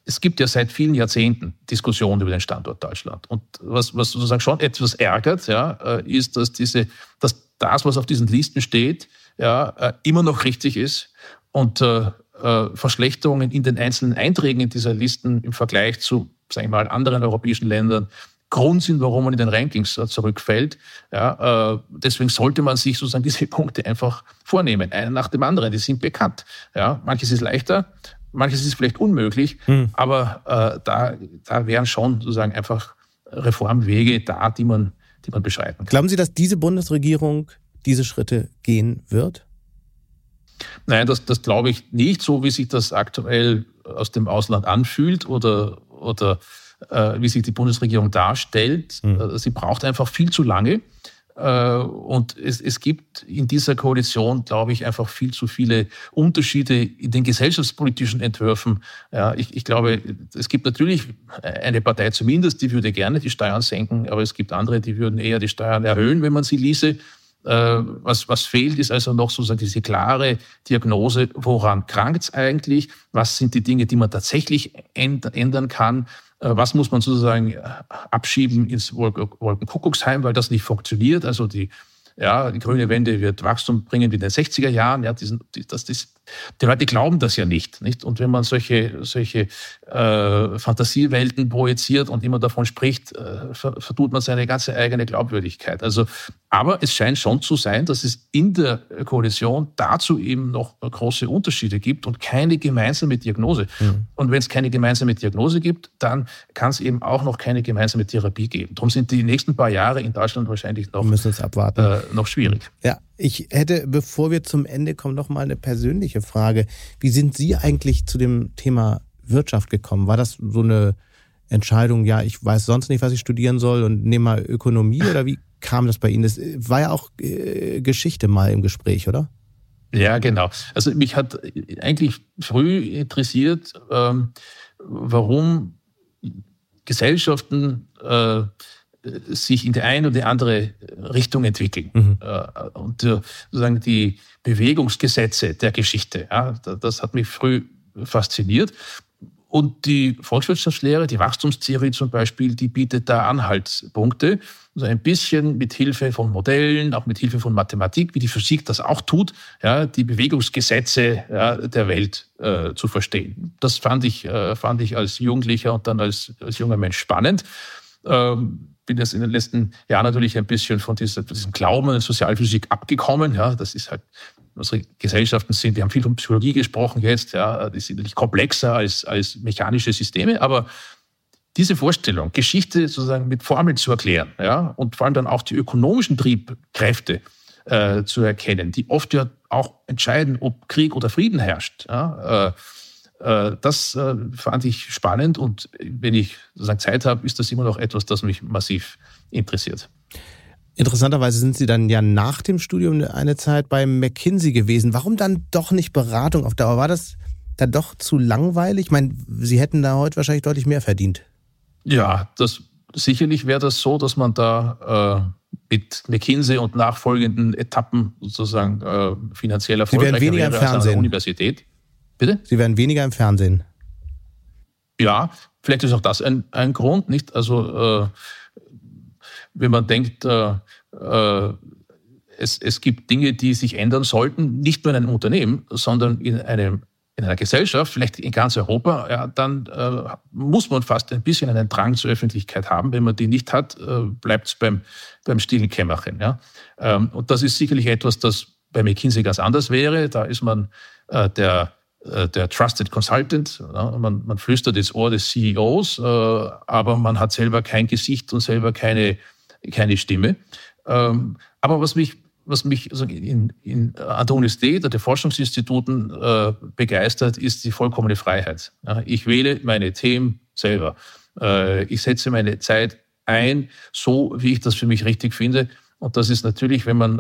es gibt ja seit vielen Jahrzehnten Diskussionen über den Standort Deutschland. Und was, was sozusagen schon etwas ärgert, ja, äh, ist, dass diese, dass das, was auf diesen Listen steht, ja, äh, immer noch richtig ist und äh, äh, Verschlechterungen in den einzelnen Einträgen in dieser Listen im Vergleich zu, sagen wir mal, anderen europäischen Ländern Grund sind, warum man in den Rankings zurückfällt. Ja, äh, deswegen sollte man sich sozusagen diese Punkte einfach vornehmen, einen nach dem anderen. Die sind bekannt. Ja, manches ist leichter, manches ist vielleicht unmöglich, hm. aber äh, da, da wären schon sozusagen einfach Reformwege da, die man, die man beschreiten kann. Glauben Sie, dass diese Bundesregierung diese Schritte gehen wird? Nein, das, das glaube ich nicht, so wie sich das aktuell aus dem Ausland anfühlt oder, oder äh, wie sich die Bundesregierung darstellt. Mhm. Sie braucht einfach viel zu lange. Äh, und es, es gibt in dieser Koalition, glaube ich, einfach viel zu viele Unterschiede in den gesellschaftspolitischen Entwürfen. Ja, ich, ich glaube, es gibt natürlich eine Partei zumindest, die würde gerne die Steuern senken, aber es gibt andere, die würden eher die Steuern erhöhen, wenn man sie ließe. Äh, was, was fehlt, ist also noch sozusagen diese klare Diagnose, woran krankt es eigentlich, was sind die Dinge, die man tatsächlich ändern kann, was muss man sozusagen äh, abschieben ins Wolkenkuckucksheim, weil das nicht funktioniert. Also die ja, die grüne Wende wird Wachstum bringen wie in den 60er Jahren. Ja, diesen, das, das, die Leute glauben das ja nicht, nicht. Und wenn man solche, solche äh, Fantasiewelten projiziert und immer davon spricht, äh, vertut man seine ganze eigene Glaubwürdigkeit. Also, aber es scheint schon zu sein, dass es in der Koalition dazu eben noch große Unterschiede gibt und keine gemeinsame Diagnose. Mhm. Und wenn es keine gemeinsame Diagnose gibt, dann kann es eben auch noch keine gemeinsame Therapie geben. Darum sind die nächsten paar Jahre in Deutschland wahrscheinlich noch, müssen es abwarten. Äh, noch schwierig. Ja, ich hätte, bevor wir zum Ende kommen, noch mal eine persönliche Frage. Wie sind Sie eigentlich zu dem Thema Wirtschaft gekommen? War das so eine Entscheidung, ja, ich weiß sonst nicht, was ich studieren soll und nehme mal Ökonomie oder wie kam das bei Ihnen? Das war ja auch äh, Geschichte mal im Gespräch, oder? Ja, genau. Also mich hat eigentlich früh interessiert, ähm, warum Gesellschaften äh, sich in die eine oder die andere Richtung entwickeln. Mhm. Äh, und äh, sozusagen die Bewegungsgesetze der Geschichte, ja, das hat mich früh fasziniert. Und die Volkswirtschaftslehre, die Wachstumstheorie zum Beispiel, die bietet da Anhaltspunkte, also ein bisschen mit Hilfe von Modellen, auch mit Hilfe von Mathematik, wie die Physik das auch tut, ja, die Bewegungsgesetze ja, der Welt äh, zu verstehen. Das fand ich, äh, fand ich als Jugendlicher und dann als, als junger Mensch spannend. Ähm, bin jetzt in den letzten Jahren natürlich ein bisschen von dieser, diesem Glauben an Sozialphysik abgekommen. Ja, das ist halt, unsere Gesellschaften sind, wir haben viel von Psychologie gesprochen jetzt, ja, die sind natürlich komplexer als, als mechanische Systeme, aber diese Vorstellung, Geschichte sozusagen mit Formeln zu erklären, ja, und vor allem dann auch die ökonomischen Triebkräfte äh, zu erkennen, die oft ja auch entscheiden, ob Krieg oder Frieden herrscht. Ja, äh, das äh, fand ich spannend und wenn ich sozusagen Zeit habe, ist das immer noch etwas, das mich massiv interessiert. Interessanterweise sind Sie dann ja nach dem Studium eine Zeit bei McKinsey gewesen. Warum dann doch nicht Beratung auf Dauer? War das dann doch zu langweilig? Ich meine, Sie hätten da heute wahrscheinlich deutlich mehr verdient. Ja, das sicherlich wäre das so, dass man da äh, mit McKinsey und nachfolgenden Etappen sozusagen äh, finanziell erfolgreicher wäre als an der Universität. Bitte? Sie werden weniger im Fernsehen. Ja, vielleicht ist auch das ein, ein Grund, nicht? Also, äh, wenn man denkt, äh, äh, es, es gibt Dinge, die sich ändern sollten, nicht nur in einem Unternehmen, sondern in einem in einer Gesellschaft, vielleicht in ganz Europa, ja, dann äh, muss man fast ein bisschen einen Drang zur Öffentlichkeit haben. Wenn man die nicht hat, äh, bleibt es beim, beim stillen Kämmerchen. Ja? Ähm, und das ist sicherlich etwas, das bei McKinsey ganz anders wäre. Da ist man äh, der der Trusted Consultant. Man, man flüstert ins Ohr des CEOs, äh, aber man hat selber kein Gesicht und selber keine, keine Stimme. Ähm, aber was mich, was mich also in, in, an der Universität, an Forschungsinstituten äh, begeistert, ist die vollkommene Freiheit. Ich wähle meine Themen selber. Ich setze meine Zeit ein, so wie ich das für mich richtig finde. Und das ist natürlich, wenn man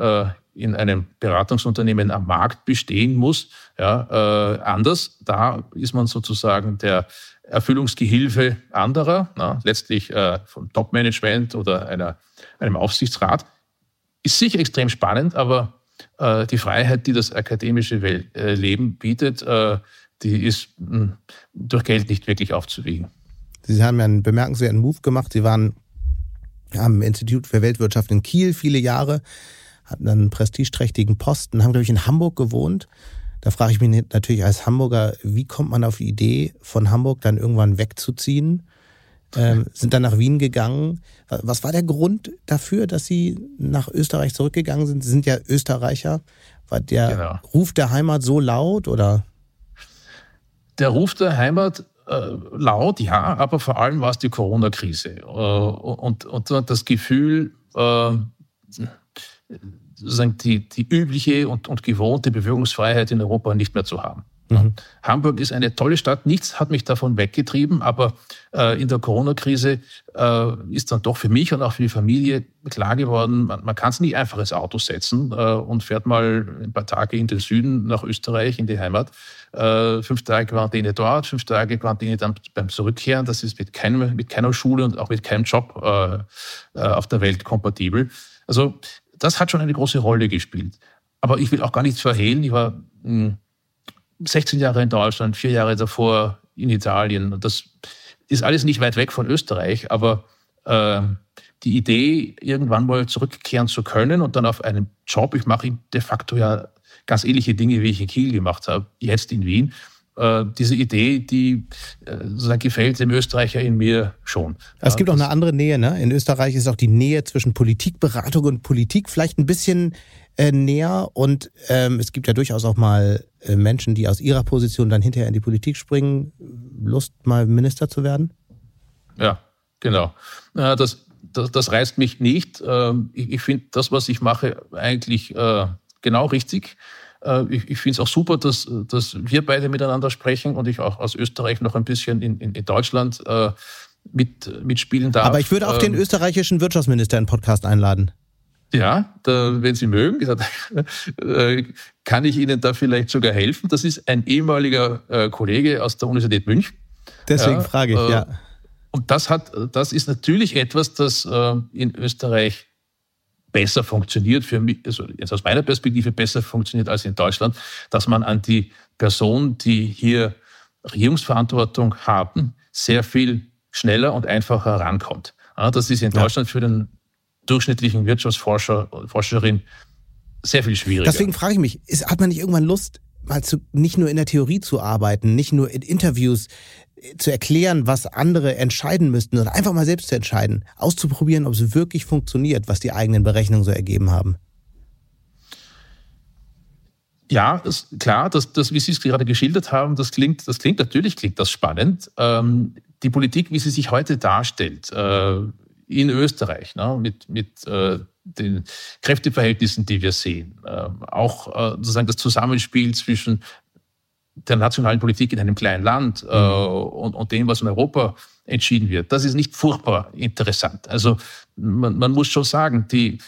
in einem Beratungsunternehmen am Markt bestehen muss. Ja, äh, anders, da ist man sozusagen der Erfüllungsgehilfe anderer, na, letztlich äh, vom Top-Management oder einer, einem Aufsichtsrat. Ist sicher extrem spannend, aber äh, die Freiheit, die das akademische Welt, äh, Leben bietet, äh, die ist mh, hm, durch Geld nicht wirklich aufzuwiegen. Sie haben ja einen bemerkenswerten Move gemacht. Sie waren am Institut für Weltwirtschaft in Kiel viele Jahre, hatten einen prestigeträchtigen Posten, haben, glaube ich, in Hamburg gewohnt. Da frage ich mich natürlich als Hamburger, wie kommt man auf die Idee, von Hamburg dann irgendwann wegzuziehen? Ähm, sind dann nach Wien gegangen. Was war der Grund dafür, dass Sie nach Österreich zurückgegangen sind? Sie sind ja Österreicher. War der genau. Ruf der Heimat so laut oder? Der Ruf der Heimat äh, laut, ja, aber vor allem war es die Corona-Krise äh, und, und das Gefühl, äh, sozusagen die, die übliche und, und gewohnte Bewegungsfreiheit in Europa nicht mehr zu haben. Mhm. Hamburg ist eine tolle Stadt, nichts hat mich davon weggetrieben, aber äh, in der Corona-Krise äh, ist dann doch für mich und auch für die Familie klar geworden, man, man kann es nicht einfach ins Auto setzen äh, und fährt mal ein paar Tage in den Süden nach Österreich, in die Heimat. Äh, fünf Tage Quarantäne dort, fünf Tage Quarantäne dann beim Zurückkehren. Das ist mit, keinem, mit keiner Schule und auch mit keinem Job äh, äh, auf der Welt kompatibel. Also das hat schon eine große Rolle gespielt. Aber ich will auch gar nichts verhehlen. Ich war mh, hm, 16 Jahre in Deutschland, vier Jahre davor in Italien. Das ist alles nicht weit weg von Österreich, aber äh, die Idee, irgendwann mal zurückkehren zu können und dann auf einen Job, ich mache de facto ja ganz ähnliche Dinge, wie ich in Kiel gemacht habe, jetzt in Wien. Äh, diese Idee, die äh, sozusagen gefällt dem Österreicher in mir schon. Es gibt auch eine andere Nähe, ne? In Österreich ist auch die Nähe zwischen Politikberatung und Politik vielleicht ein bisschen äh, näher und ähm, es gibt ja durchaus auch mal äh, Menschen, die aus ihrer Position dann hinterher in die Politik springen. Lust, mal Minister zu werden? Ja, genau. Das, das, das reißt mich nicht. Ähm, ich, ich finde das, was ich mache, eigentlich äh, genau richtig. Äh, ich, ich finde es auch super, dass, dass wir beide miteinander sprechen und ich auch aus Österreich noch ein bisschen in, in, in Deutschland äh, mit, mitspielen darf. Aber ich würde auch den ähm, österreichischen Wirtschaftsminister in den Podcast einladen. Ja, da, wenn Sie mögen, äh, kann ich Ihnen da vielleicht sogar helfen. Das ist ein ehemaliger äh, Kollege aus der Universität München. Deswegen ja, frage ich, äh, ja. Und das hat, das ist natürlich etwas, das in Österreich besser funktioniert, für mich, also jetzt aus meiner Perspektive besser funktioniert als in Deutschland, dass man an die Personen, die hier Regierungsverantwortung haben, sehr viel schneller und einfacher rankommt. Das ist in Deutschland für den durchschnittlichen Wirtschaftsforscher, Forscherin sehr viel schwieriger. Deswegen frage ich mich, ist, hat man nicht irgendwann Lust, mal zu, nicht nur in der Theorie zu arbeiten, nicht nur in Interviews zu erklären, was andere entscheiden müssten, sondern einfach mal selbst zu entscheiden, auszuprobieren, ob es wirklich funktioniert, was die eigenen Berechnungen so ergeben haben? Ja, ist klar, das, das, wie Sie es gerade geschildert haben, das klingt, das klingt natürlich klingt das spannend. Ähm, die Politik, wie sie sich heute darstellt, äh, in Österreich, ne, mit, mit äh, den Kräfteverhältnissen, die wir sehen, äh, auch äh, sozusagen das Zusammenspiel zwischen der nationalen Politik in einem kleinen Land äh, mhm. und, und dem, was in Europa entschieden wird. Das ist nicht furchtbar interessant. Also man, man muss schon sagen, die,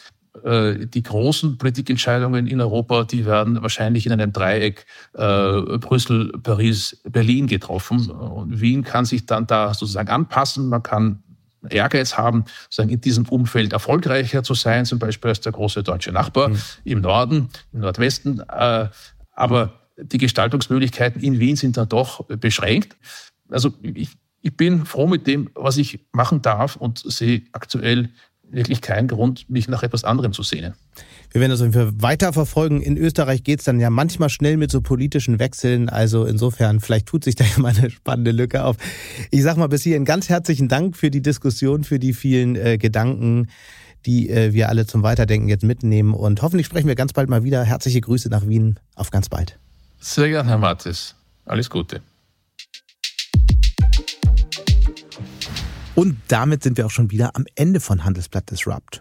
äh, die großen Politikentscheidungen in Europa, die werden wahrscheinlich in einem Dreieck äh, Brüssel, Paris, Berlin getroffen. Und Wien kann sich dann da sozusagen anpassen. Man kann Ehrgeiz haben, sagen, in diesem Umfeld erfolgreicher zu sein, zum Beispiel als der große deutsche Nachbar mhm. im Norden, im Nordwesten. Äh, aber die Gestaltungsmöglichkeiten in Wien sind dann doch beschränkt. Also ich, ich bin froh mit dem, was ich machen darf und sehe aktuell wirklich keinen Grund, mich nach etwas anderem zu sehnen. Wir werden das auf jeden Fall weiter verfolgen. In Österreich geht es dann ja manchmal schnell mit so politischen Wechseln. Also insofern, vielleicht tut sich da ja mal eine spannende Lücke auf. Ich sag mal bis hierhin ganz herzlichen Dank für die Diskussion, für die vielen äh, Gedanken, die äh, wir alle zum Weiterdenken jetzt mitnehmen. Und hoffentlich sprechen wir ganz bald mal wieder. Herzliche Grüße nach Wien. Auf ganz bald. Sehr gerne, Herr Mattes. Alles Gute. Und damit sind wir auch schon wieder am Ende von Handelsblatt Disrupt.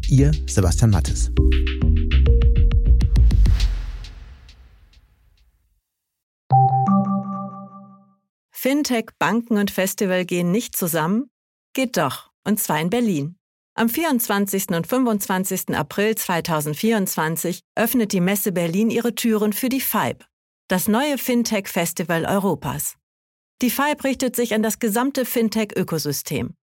Ihr Sebastian Mattes. Fintech, Banken und Festival gehen nicht zusammen? Geht doch, und zwar in Berlin. Am 24. und 25. April 2024 öffnet die Messe Berlin ihre Türen für die FIBE, das neue Fintech-Festival Europas. Die FIBE richtet sich an das gesamte Fintech-Ökosystem,